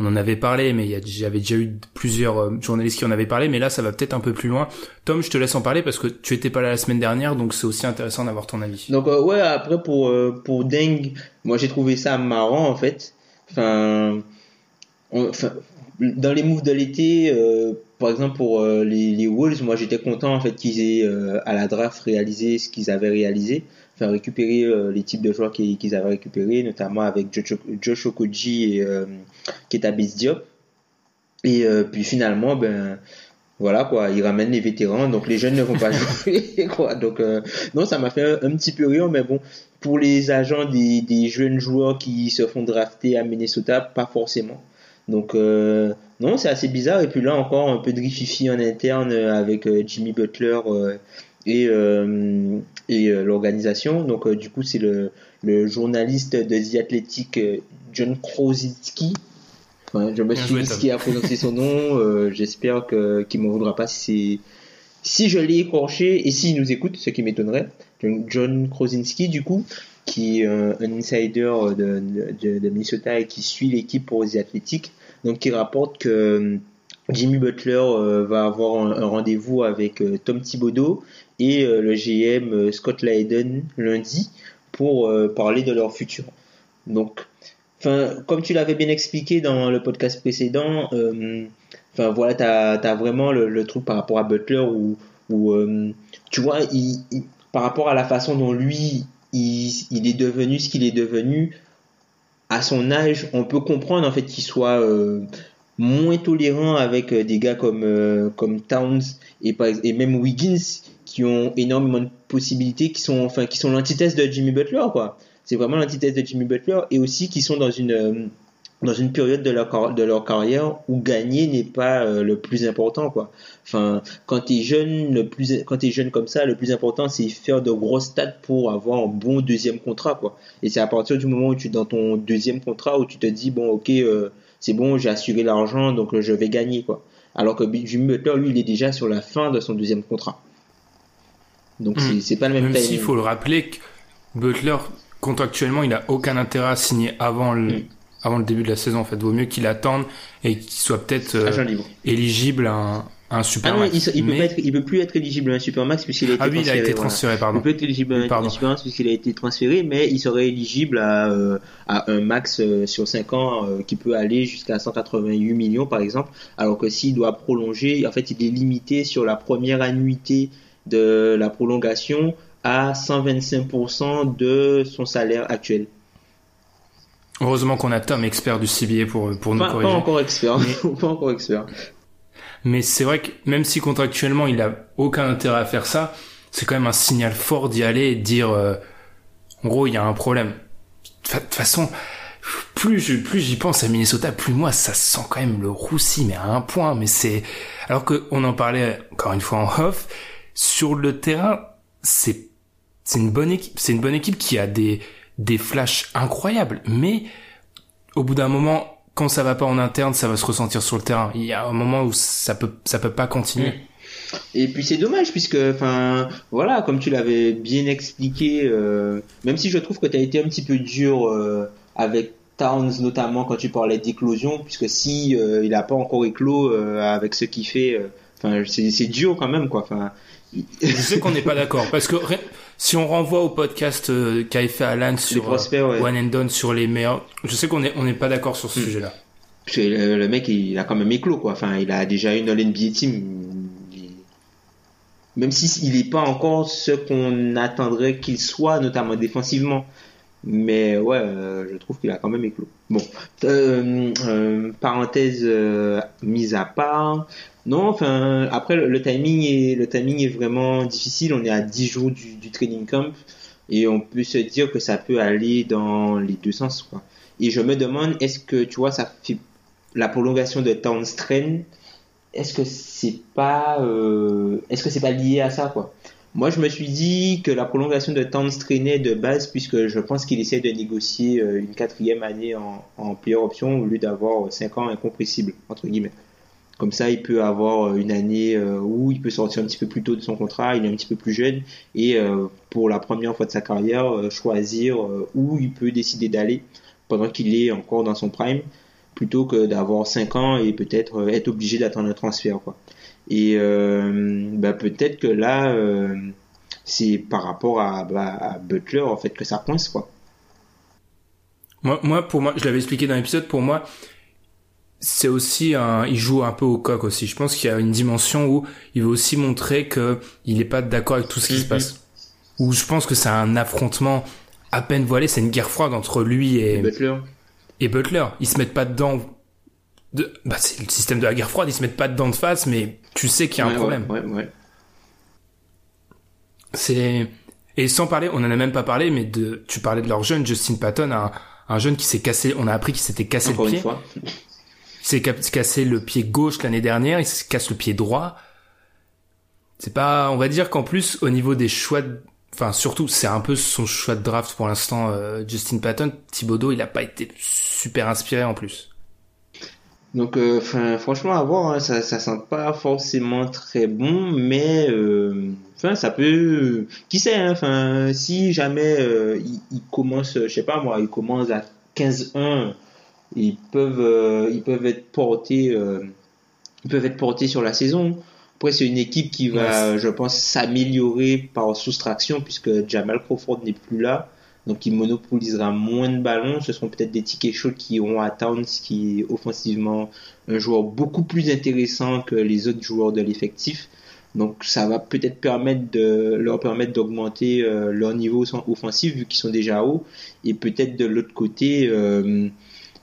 On en avait parlé, mais j'avais déjà eu plusieurs euh, journalistes qui en avaient parlé, mais là, ça va peut-être un peu plus loin. Tom, je te laisse en parler parce que tu étais pas là la semaine dernière, donc c'est aussi intéressant d'avoir ton avis.
Donc euh, ouais, après pour euh, pour Deng, moi j'ai trouvé ça marrant en fait. Enfin, dans les moves de l'été, par exemple pour les, les Wolves, moi j'étais content en fait qu'ils aient à la draft réalisé ce qu'ils avaient réalisé, récupérer euh, les types de joueurs qu'ils avaient récupérés, notamment avec Josh, Okoji et euh. Et euh, puis finalement, ben voilà quoi, il ramène les vétérans, donc les jeunes ne vont pas *laughs* jouer quoi. Donc euh, non, ça m'a fait un, petit peu rire, mais bon, pour les agents des, jeunes joueurs qui se font drafter à Minnesota, pas forcément. Donc non, c'est assez bizarre. Et puis là encore un peu de rififi en interne avec Jimmy Butler et euh, et l'organisation. Donc du coup c'est le, le journaliste de The Athletic John Krasinski Enfin, je me suis dit qui a prononcé son nom. Euh, J'espère qu'il m'en voudra pas si si je l'ai écorché et s'il nous écoute, ce qui m'étonnerait. John Krasinski, du coup, qui est un, insider de, de, de, Minnesota et qui suit l'équipe pour les athlétiques, donc qui rapporte que euh, Jimmy Butler euh, va avoir un, rendez-vous avec euh, Tom Thibodeau et euh, le GM Scott Layden lundi pour parler de leur futur. Donc comme tu l'avais bien expliqué dans le podcast précédent, voilà, t'as as vraiment le, truc par rapport à Butler où, tu vois, par rapport à la façon dont lui il, est devenu ce qu'il est devenu à son âge, on peut comprendre en fait qu'il soit moins tolérant avec des gars comme euh, comme Towns et, même Wiggins qui ont énormément de possibilités, qui sont enfin sont l'antithèse de Jimmy Butler quoi c'est vraiment l'antithèse de Jimmy Butler et aussi qui sont dans une euh, dans une période de leur de leur carrière où gagner n'est pas euh, le plus important quoi. Enfin, quand tu es jeune, le plus quand tu es jeune comme ça, le plus important c'est faire de gros stats pour avoir un bon deuxième contrat quoi. Et c'est à partir du moment où tu es dans ton deuxième contrat où tu te dis bon OK, euh, c'est bon, j'ai assuré l'argent donc je vais gagner quoi. Alors que Jimmy Butler lui, il est déjà sur la fin de son deuxième contrat. Donc mmh. c'est pas le même
Même s'il faut le rappeler que Butler contractuellement, il a aucun intérêt à signer avant le, mm. avant le début de la saison. En fait, vaut mieux qu'il attende et qu'il soit peut-être euh, éligible à un, un super
ah non,
max.
Il,
Mais...
peut plus être éligible à un super max puisqu'il a été
ah oui,
transféré.
il a été
voilà.
transféré, pardon.
Il peut être éligible à
Pardon.
un super max puisqu'il a été transféré, mais il serait éligible à, euh, à un max euh, sur 5 ans euh, qui peut aller jusqu'à 188 millions par exemple. Alors que s'il doit prolonger, en fait, il est limité sur la première annuité de la prolongation à 125% de son salaire actuel.
Heureusement qu'on a Tom, expert du CBA, pour, pour nous corriger. *laughs*
pas encore expert,
Mais-
pas encore expert.
Mais c'est vrai que même si contractuellement il a aucun intérêt à faire ça, c'est quand même un signal fort d'y aller et de dire, euh, en gros, il y a un problème. De toute façon, plus plus j'y pense à Minnesota, plus moi ça sent quand même le roussi, mais à un point. Mais c'est alors que on en parlait encore une fois en off sur le terrain, c'est c'est une bonne équipe, c'est une bonne équipe qui a des des flashs incroyables, mais au bout d'un moment, quand ça va pas en interne, ça va se ressentir sur le terrain. Il y a un moment où ça peut, ça peut pas continuer.
Et puis c'est dommage puisque, enfin, voilà, comme tu l'avais bien expliqué, euh, même si je trouve que tu as été un petit peu dur euh, avec Towns notamment quand tu parlais d'éclosion, puisque si euh, il a pas encore éclos euh, avec ce qu'il fait, enfin, c'est dur quand même quoi. Enfin,
Je sais qu'on n'est pas d'accord parce que si on renvoie au podcast euh, qu'avait fait Alan sur
prospects, ouais.
euh, One and Done sur les meilleurs, je sais qu'on est on n'est pas d'accord sur ce
Mm.
sujet-là.
Le, le mec, il a quand même éclos, quoi. Enfin, il a déjà une dans l'NBA team. Il- Même si il n'est pas encore ce qu'on attendrait qu'il soit, notamment défensivement. Mais ouais, euh, je trouve qu'il a quand même éclos. Bon, euh, euh, parenthèse euh, mise à part. Non, enfin, après le, timing est le timing est vraiment difficile. On est à 10 jours du, du training camp et on peut se dire que ça peut aller dans les deux sens, quoi. Et je me demande, est-ce que tu vois, ça fait la prolongation de Towns Train, est-ce que c'est pas, euh, est-ce que c'est pas lié à ça, quoi? Moi, je me suis dit que la prolongation de Towns traînait de base, puisque je pense qu'il essaie de négocier euh, une quatrième année en, en option au lieu d'avoir 5 ans incompressibles, entre guillemets. Comme ça, il peut avoir une année euh, où il peut sortir un petit peu plus tôt de son contrat, il est un petit peu plus jeune, et euh, pour la première fois de sa carrière, euh, choisir euh, où il peut décider d'aller pendant qu'il est encore dans son prime, plutôt que d'avoir 5 ans et peut-être euh, être obligé d'attendre un transfert. Quoi. Et euh, bah, peut-être que là, euh, c'est par rapport à, bah, à Butler en fait que ça coince. Quoi.
Moi, moi, pour moi, je l'avais expliqué dans l'épisode, pour moi, c'est aussi un, il joue un peu au coq aussi. Je pense qu'il y a une dimension où il veut aussi montrer que il n'est pas d'accord avec tout ce qui se
Mhm.
passe. Où je pense que c'est un affrontement à peine voilé, c'est une guerre froide entre lui et,
Butler,
et Butler. Ils se mettent pas dedans de, bah, c'est le système de la guerre froide, ils se mettent pas dedans de face, mais tu sais qu'il y a un problème.
Ouais, ouais, ouais.
C'est et sans parler, on en a même pas parlé, mais de tu parlais de leur jeune Justin Patton, un, un jeune qui s'est cassé, on a appris qu'il s'était cassé
Encore
le
une
pied,
fois.
Il s'est ca- cassé le pied gauche l'année dernière, il se casse le pied droit. C'est pas, on va dire qu'en plus au niveau des choix, de- enfin surtout c'est un peu son choix de draft pour l'instant, euh, Justin Patton, Thibodeau, il a pas été super inspiré en plus.
Donc, euh, franchement, à voir, hein, ça, ça sent pas forcément très bon, mais euh, enfin, ça peut. Qui sait, hein, enfin, si jamais ils, ils commencent, je sais pas moi, ils commencent à 15-1, ils peuvent, euh, ils peuvent être portés, euh, ils peuvent être portés sur la saison. Après, c'est une équipe qui va, je pense, s'améliorer par soustraction puisque Jamal Crawford n'est plus là. Donc, il monopolisera moins de ballons. Ce seront peut-être des tickets chauds qui iront à Towns, qui est offensivement un joueur beaucoup plus intéressant que les autres joueurs de l'effectif. Donc, ça va peut-être permettre de leur permettre d'augmenter euh, leur niveau offensif vu qu'ils sont déjà hauts. Et peut-être de l'autre côté, euh,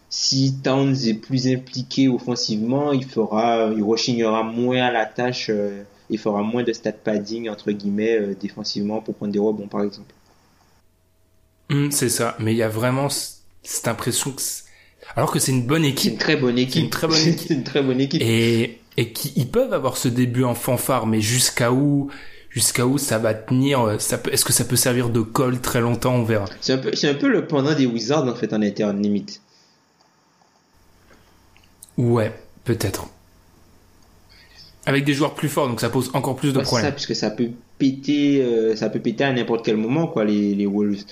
si Towns est plus impliqué offensivement, il fera, il rechignera moins à la tâche, euh, il fera moins de stat padding entre guillemets euh, défensivement pour prendre des rebonds par exemple.
Hum, c'est ça, mais il y a vraiment cette impression que, alors que c'est une bonne équipe,
une très bonne équipe.
une très bonne *laughs* équipe.
C'est une très bonne équipe.
et et qui ils peuvent avoir ce début en fanfare, mais jusqu'à où jusqu'à où ça va tenir euh, ça peut est-ce que ça peut servir de colle très longtemps on verra
C'est un peu, c'est un peu le pendant des Wizards en fait en interne limite.
Ouais peut-être avec des joueurs plus forts donc ça pose encore plus de
Ouais, c'est ça,
problèmes
puisque ça peut péter, euh, ça peut péter à n'importe quel moment, quoi, les, les Wolves.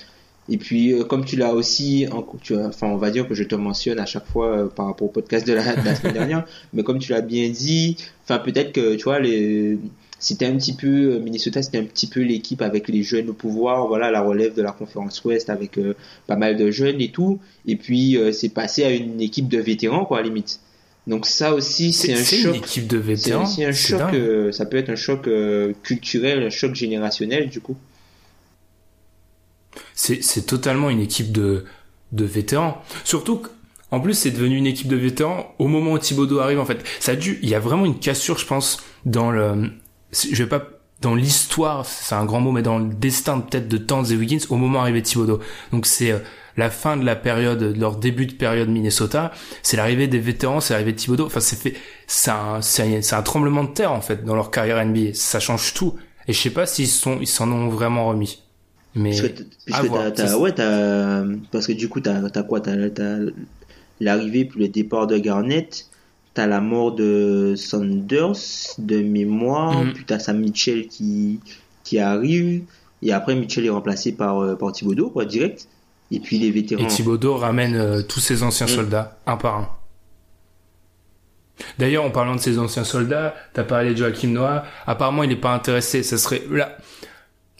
Et puis, euh, comme tu l'as aussi, en- tu enfin, on va dire que je te mentionne à chaque fois euh, par rapport au podcast de la, de la semaine *laughs* dernière, mais comme tu l'as bien dit, enfin, peut-être que, tu vois, les, c'était un petit peu, Minnesota, c'était un petit peu l'équipe avec les jeunes au pouvoir, voilà, la relève de la conférence Ouest avec euh, pas mal de jeunes et tout, et puis, euh, c'est passé à une équipe de vétérans, quoi, à la limite. Donc ça aussi, c'est un
c'est
choc.
une équipe de
C'est
vétérans
aussi un
c'est
choc, euh, ça peut être un choc euh, culturel, un choc générationnel du coup.
c'est c'est totalement une équipe de de vétérans surtout que- en plus c'est devenu une équipe de vétérans au moment où Thibodeau arrive en fait ça a dû il y a vraiment une cassure je pense dans le c'est- je vais pas dans l'histoire c'est un grand mot mais dans le destin peut-être de Towns et Wiggins au moment arrivé de Thibodeau donc c'est euh, la fin de la période de leur début de période Minnesota c'est l'arrivée des vétérans c'est l'arrivée de Thibodeau enfin c'est fait c'est un c'est un, un tremblement de terre en fait dans leur carrière NBA ça change tout. Et je sais pas s'ils sont ils s'en ont vraiment remis. Mais
Puisque,
voir.
ouais, t'as, parce que du coup, t'as, t'as quoi? T'as l'arrivée puis le départ de Garnett, t'as la mort de Saunders de mémoire,
Mhm.
puis t'as Sam Mitchell qui, qui arrive, et après Mitchell est remplacé par, euh, par Thibodeau, quoi, direct. Et puis les vétérans.
Et Thibodeau ramène euh, tous ses anciens
Mm.
soldats, un par un. D'ailleurs, en parlant de ses anciens soldats, t'as parlé de Joachim Noah. Apparemment, il n'est pas intéressé. Ça serait là.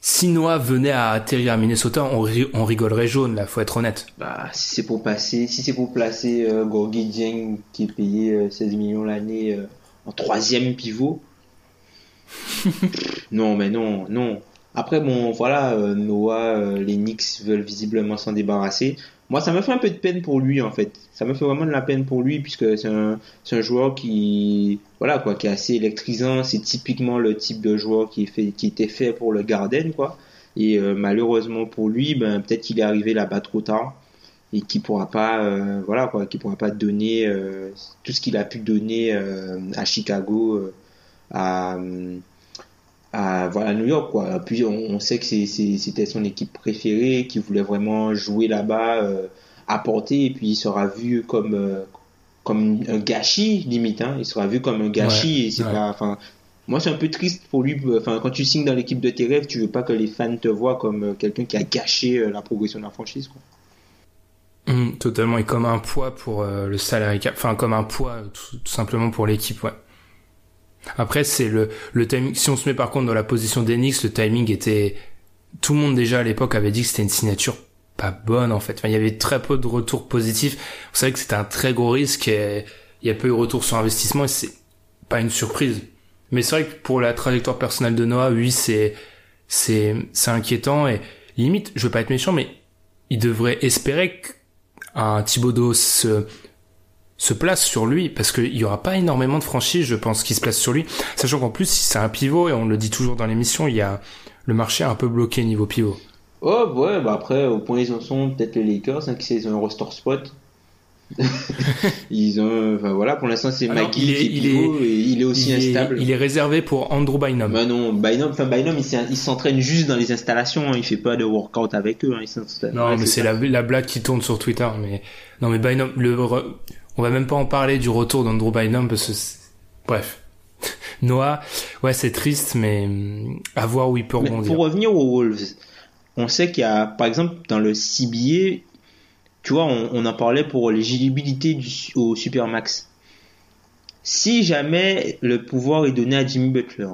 Si Noah venait à atterrir à Minnesota, on, ri- on rigolerait jaune. Là, faut être honnête.
Bah, si c'est pour passer, si c'est pour placer euh, Dieng qui est payé euh, 16 millions l'année euh, en troisième pivot. *laughs* non, mais non, non. Après, bon, voilà, euh, Noah, euh, les Knicks veulent visiblement s'en débarrasser. Moi, ça me fait un peu de peine pour lui, en fait. Ça me fait vraiment de la peine pour lui, puisque c'est un, joueur qui, voilà, quoi, qui est assez électrisant. C'est typiquement le type de joueur qui est fait, était fait pour le Garden, quoi. Et euh, malheureusement pour lui, ben, peut-être qu'il est arrivé là-bas trop tard et qui pourra pas, euh, voilà, quoi, qui pourra pas donner euh, tout ce qu'il a pu donner à Chicago, euh, à, New York quoi. Puis on, on sait que c'était son équipe préférée, qui voulait vraiment jouer là-bas, euh, apporter et puis il sera vu comme euh, comme un gâchis limite. Hein. Il sera vu comme un gâchis
Ouais,
et c'est
ouais.
pas. Enfin, moi c'est un peu triste pour lui. Enfin, quand tu signes dans l'équipe de tes rêves, tu veux pas que les fans te voient comme euh, quelqu'un qui a gâché euh, la progression de la franchise. Quoi.
Hum, totalement. Et comme un poids pour euh, le salary cap. Enfin, comme un poids euh, tout, tout simplement pour l'équipe, ouais. Après, c'est le, le timing. Si on se met par contre dans la position d'Enix, le timing était. Tout le monde déjà à l'époque avait dit que c'était une signature pas bonne en fait. Enfin, il y avait très peu de retours positifs. Vous savez que c'était un très gros risque et il y a peu eu de retour sur investissement et c'est pas une surprise. Mais c'est vrai que pour la trajectoire personnelle de Noah, oui, c'est c'est c'est inquiétant et limite, je veux pas être méchant, mais il devrait espérer qu'un Thibodeau se se place sur lui parce qu'il y aura pas énormément de franchises, je pense, qui se placent sur lui. Sachant qu'en plus, si c'est un pivot et on le dit toujours dans l'émission, il y a le marché est un peu bloqué niveau pivot.
Oh, ouais, bah après, au point ils en sont, peut-être les Lakers, hein, qui ils ont un roster spot. *laughs* ils ont, enfin voilà, pour l'instant c'est
il est-
qui est
il
pivot
est-
et il est aussi
il, est,
instable.
il est réservé pour Andrew Bynum.
Bah non, Bynum, enfin Bynum, il il s'entraîne juste dans les installations, hein, il fait pas de workout avec eux. Hein, il
Non,
ouais,
mais c'est la, la blague qui tourne sur Twitter. Mais non, mais Bynum, le, on va même pas en parler du retour d'Andrew Bynum parce que bref. *laughs* Noah, ouais, c'est triste, mais à voir où il peut
Mais
rebondir.
pour revenir aux Wolves, on sait qu'il y a, par exemple, dans le CBA, tu vois, on, on en parlait pour l'éligibilité du- au Supermax. Si jamais le pouvoir est donné à Jimmy Butler,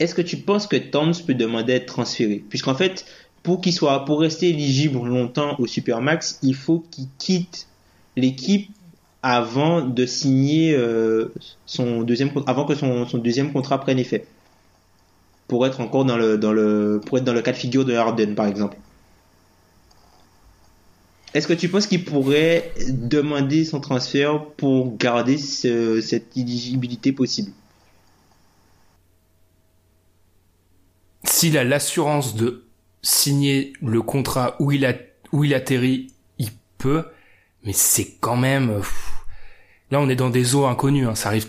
est-ce que tu penses que Towns peut demander à être transféré? Puisqu'en fait, pour qu'il soit, pour rester éligible longtemps au Supermax, il faut qu'il quitte l'équipe avant de signer euh, son deuxième, avant que son, son deuxième contrat prenne effet. Pour être encore dans le dans le pour être dans le cas de figure de Harden par exemple. Est-ce que tu penses qu'il pourrait demander son transfert pour garder ce- cette éligibilité possible?
S'il a l'assurance de signer le contrat où il a où il atterrit, il peut, mais c'est quand même euh, pff. là on est dans des eaux inconnues, hein. ça arrive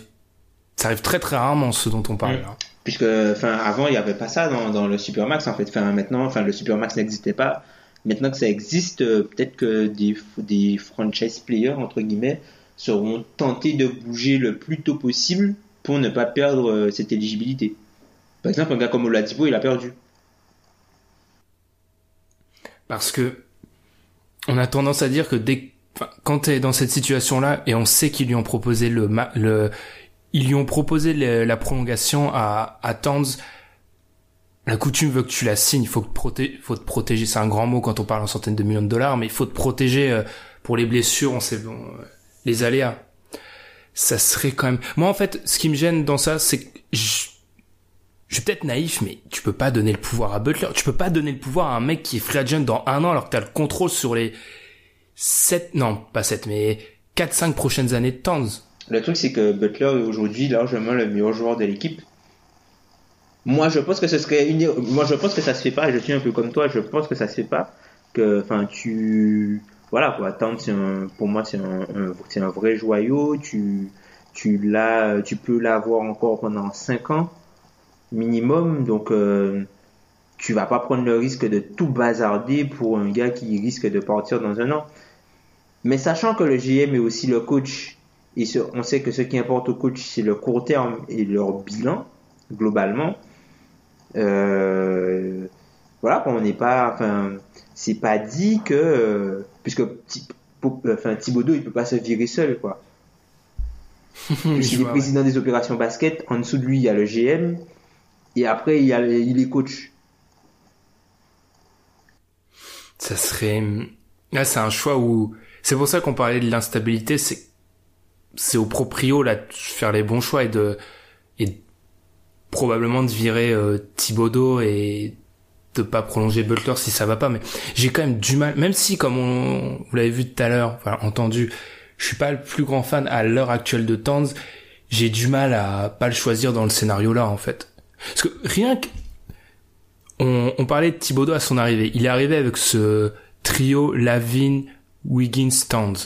ça arrive très très rarement ce dont on parle.
Mm.
là.
Puisque enfin avant il n'y avait pas ça dans, dans le Supermax en fait. Enfin maintenant enfin le Supermax n'existait pas. Maintenant que ça existe, euh, peut-être que des des franchise players entre guillemets seront tentés de bouger le plus tôt possible pour ne pas perdre euh, cette éligibilité. Par exemple un gars comme Oladipo il a perdu.
Parce que on a tendance à dire que dès quand t'es dans cette situation-là et on sait qu'ils lui ont proposé le le ils lui ont proposé la prolongation à à Towns, la coutume veut que tu la signes, il faut faut te protéger, c'est un grand mot quand on parle en centaines de millions de dollars, mais il faut te protéger euh, pour les blessures, on sait bon, euh, les aléas. Ça serait quand même Moi en fait, ce qui me gêne dans ça, c'est que je je suis peut-être naïf, mais tu peux pas donner le pouvoir à Butler. Tu peux pas donner le pouvoir à un mec qui est free agent dans un an alors que t'as le contrôle sur les 7, non, pas 7, mais 4-5 prochaines années de Towns.
Le truc, c'est que Butler est aujourd'hui largement le meilleur joueur de l'équipe. Moi, je pense que ce serait une... Moi, je pense que ça se fait pas. Je suis un peu comme toi. Je pense que ça se fait pas. Que, enfin, tu, voilà, quoi. Un... pour moi, c'est un, un- un vrai joyau. Tu, tu l'as, tu peux l'avoir encore pendant 5 ans minimum. Donc, euh, tu vas pas prendre le risque de tout bazarder pour un gars qui risque de partir dans un an. Mais sachant que le GM est aussi le coach, et ce- on sait que ce qui importe au coach, c'est le court terme et leur bilan, globalement. Euh, voilà, on n'est pas, enfin, c'est pas dit que, euh, puisque enfin, Thibodeau, il peut pas se virer seul, quoi. *laughs*
Je
est
ouais.
président des opérations basket, en dessous de lui, il y a le GM, et après, il y a, il est coach.
Ça serait, là, c'est un choix où, c'est pour ça qu'on parlait de l'instabilité, c'est, c'est au proprio, là, de faire les bons choix et de, et probablement de virer euh, Thibodeau et de pas prolonger Butler si ça va pas. Mais j'ai quand même du mal même si comme on vous l'avez vu tout à l'heure enfin entendu je suis pas le plus grand fan à l'heure actuelle de Towns j'ai du mal à pas le choisir dans le scénario là en fait. Parce que rien que on, on parlait de Thibodeau à son arrivée. Il est arrivé avec ce trio Lavin Wiggins Towns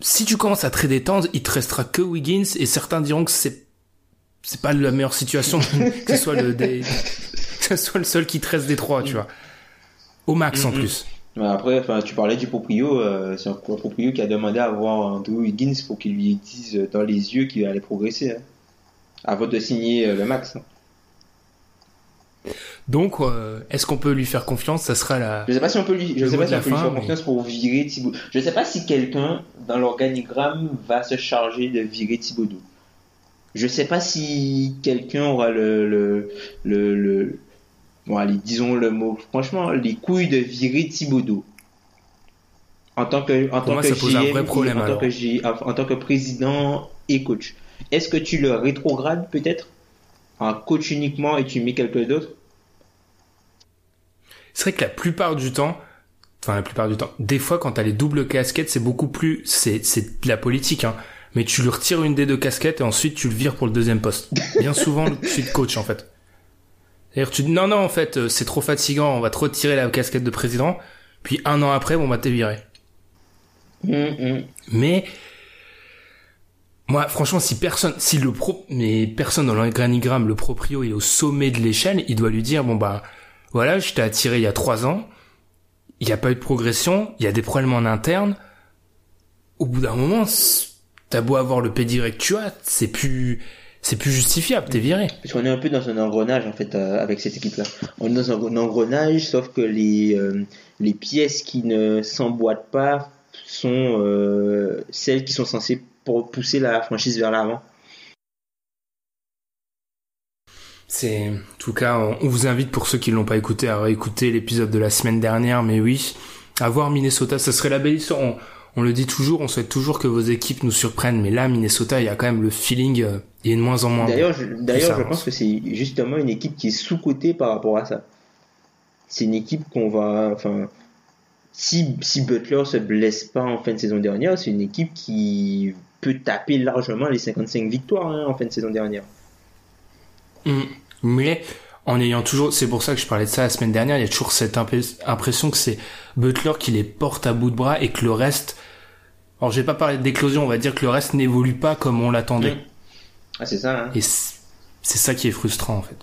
si tu commences à trader Towns il te restera que Wiggins et certains diront que c'est c'est pas la meilleure situation *laughs* que ce soit le des- *laughs* que ce soit le seul qui te reste des trois tu vois au max en
Mhm.
plus
Mais Après, enfin, tu parlais du proprio, euh, c'est un proprio qui a demandé à voir Andrew Higgins pour qu'il lui dise dans les yeux qu'il allait progresser, hein, avant de signer euh, le max. hein.
Donc euh, est-ce qu'on peut lui faire confiance? Ça sera la
Je sais pas si on peut lui, je
Le
sais pas si on peut lui faire
mais-
confiance pour virer. Je sais pas si quelqu'un dans l'organigramme va se charger de virer Thibaudot. Je sais pas si quelqu'un aura le, le, le, le- bon, allez, disons le mot, franchement, les couilles de virer Thibaudot. En tant que, en
Pour
tant
moi,
que
ça pose un
GM
vrai
et
problème,
en, tant
alors.
que G- en, en tant que président et coach. Est-ce que tu le rétrogrades peut-être? En coach uniquement et tu mets quelqu'un d'autre
c'est vrai que la plupart du temps Enfin, la plupart du temps. Des fois, quand t'as les doubles casquettes, c'est beaucoup plus, c'est, c'est de la politique, hein. Mais tu lui retires une des deux casquettes et ensuite tu le vires pour le deuxième poste. Bien *laughs* souvent, tu te coach, en fait. C'est-à-dire, tu dis, non, non, en fait, euh, c'est trop fatigant, on va te retirer la casquette de président. Puis un an après, bon, bah, t'es viré. Mais, moi, franchement, si personne, si le pro, mais personne dans l'organigramme, le proprio est au sommet de l'échelle, il doit lui dire, bon, bah, voilà, je t'ai attiré il y a trois ans, il n'y a pas eu de progression, il y a des problèmes en interne. Au bout d'un moment, t'as beau avoir le pedigree que tu as, c'est plus, c'est plus justifiable, t'es viré.
Parce qu'on est un peu dans un engrenage en fait euh, avec cette équipe-là. On est dans un engrenage, sauf que les, euh, les pièces qui ne s'emboîtent pas sont euh, celles qui sont censées pour pousser la franchise vers l'avant.
C'est, en tout cas, on, vous invite pour ceux qui l'ont pas écouté à réécouter l'épisode de la semaine dernière, mais oui, à voir Minnesota, ça serait la belle histoire. On, on le dit toujours, on souhaite toujours que vos équipes nous surprennent, mais là, Minnesota, il y a quand même le feeling, euh, il est de moins en moins.
D'ailleurs, je, d'ailleurs, je pense que c'est justement une équipe qui est sous-cotée par rapport à ça. C'est une équipe qu'on va, enfin, si, si Butler se blesse pas en fin de saison dernière, c'est une équipe qui peut taper largement les 55 victoires hein, en fin de saison dernière.
Mm. Mais en ayant toujours, c'est pour ça que je parlais de ça la semaine dernière, il y a toujours cette impression que c'est Butler qui les porte à bout de bras et que le reste, alors j'ai pas parlé d'éclosion, on va dire que le reste n'évolue pas comme on l'attendait.
Mm. Ah, c'est ça. Hein.
Et c'est ça qui est frustrant en fait.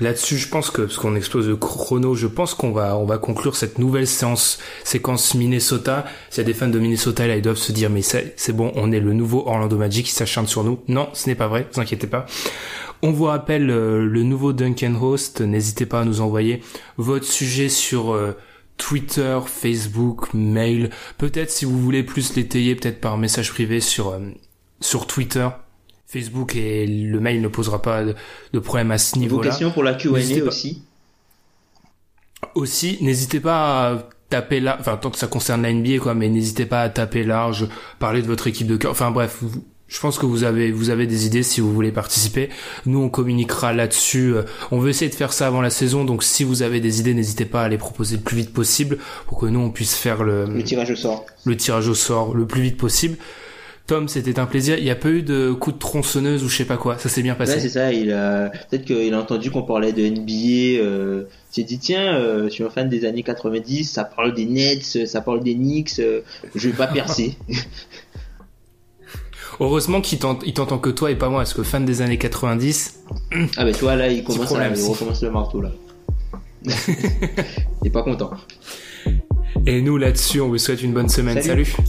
Là-dessus, je pense que parce qu'on explose le chrono, je pense qu'on va on va conclure cette nouvelle séance séquence Minnesota. S'il y a des fans de Minnesota là, ils doivent se dire mais c'est bon, on est le nouveau Orlando Magic qui s'acharne sur nous. Non, ce n'est pas vrai, vous inquiétez pas. On vous rappelle euh, le nouveau Duncan Host. N'hésitez pas à nous envoyer votre sujet sur euh, Twitter, Facebook, mail. Peut-être si vous voulez plus l'étayer, peut-être par message privé sur euh, sur Twitter. Facebook et le mail ne posera pas de, problème à ce
Vos
niveau-là.
questions pour la Q&A aussi.
Aussi, n'hésitez pas à taper là, enfin tant que ça concerne la NBA quoi, mais n'hésitez pas à taper large, parler de votre équipe de cœur. Enfin bref, vous- je pense que vous avez vous avez des idées si vous voulez participer. Nous on communiquera là-dessus. Euh, On veut essayer de faire ça avant la saison, donc si vous avez des idées, n'hésitez pas à les proposer le plus vite possible pour que nous on puisse faire le,
Le tirage au sort.
le tirage au sort le plus vite possible. Tom, c'était un plaisir. Il n'y a pas eu de coup de tronçonneuse ou je sais pas quoi. Ça s'est bien passé.
Ouais, c'est ça. Il a peut-être qu'il a entendu qu'on parlait de NBA. Euh, il s'est dit tiens, euh, je suis un fan des années 90. Ça parle des Nets, ça parle des Knicks. euh, je vais pas percer. *laughs* *laughs*
Heureusement qu'il t'ent- il t'entend que toi et pas moi, parce que fan des années 90,
ah ben toi là, il commence
problème,
à, il recommence le marteau là. *laughs* il est pas content.
et nous là-dessus, on vous souhaite une bonne semaine.
Salut.
Salut.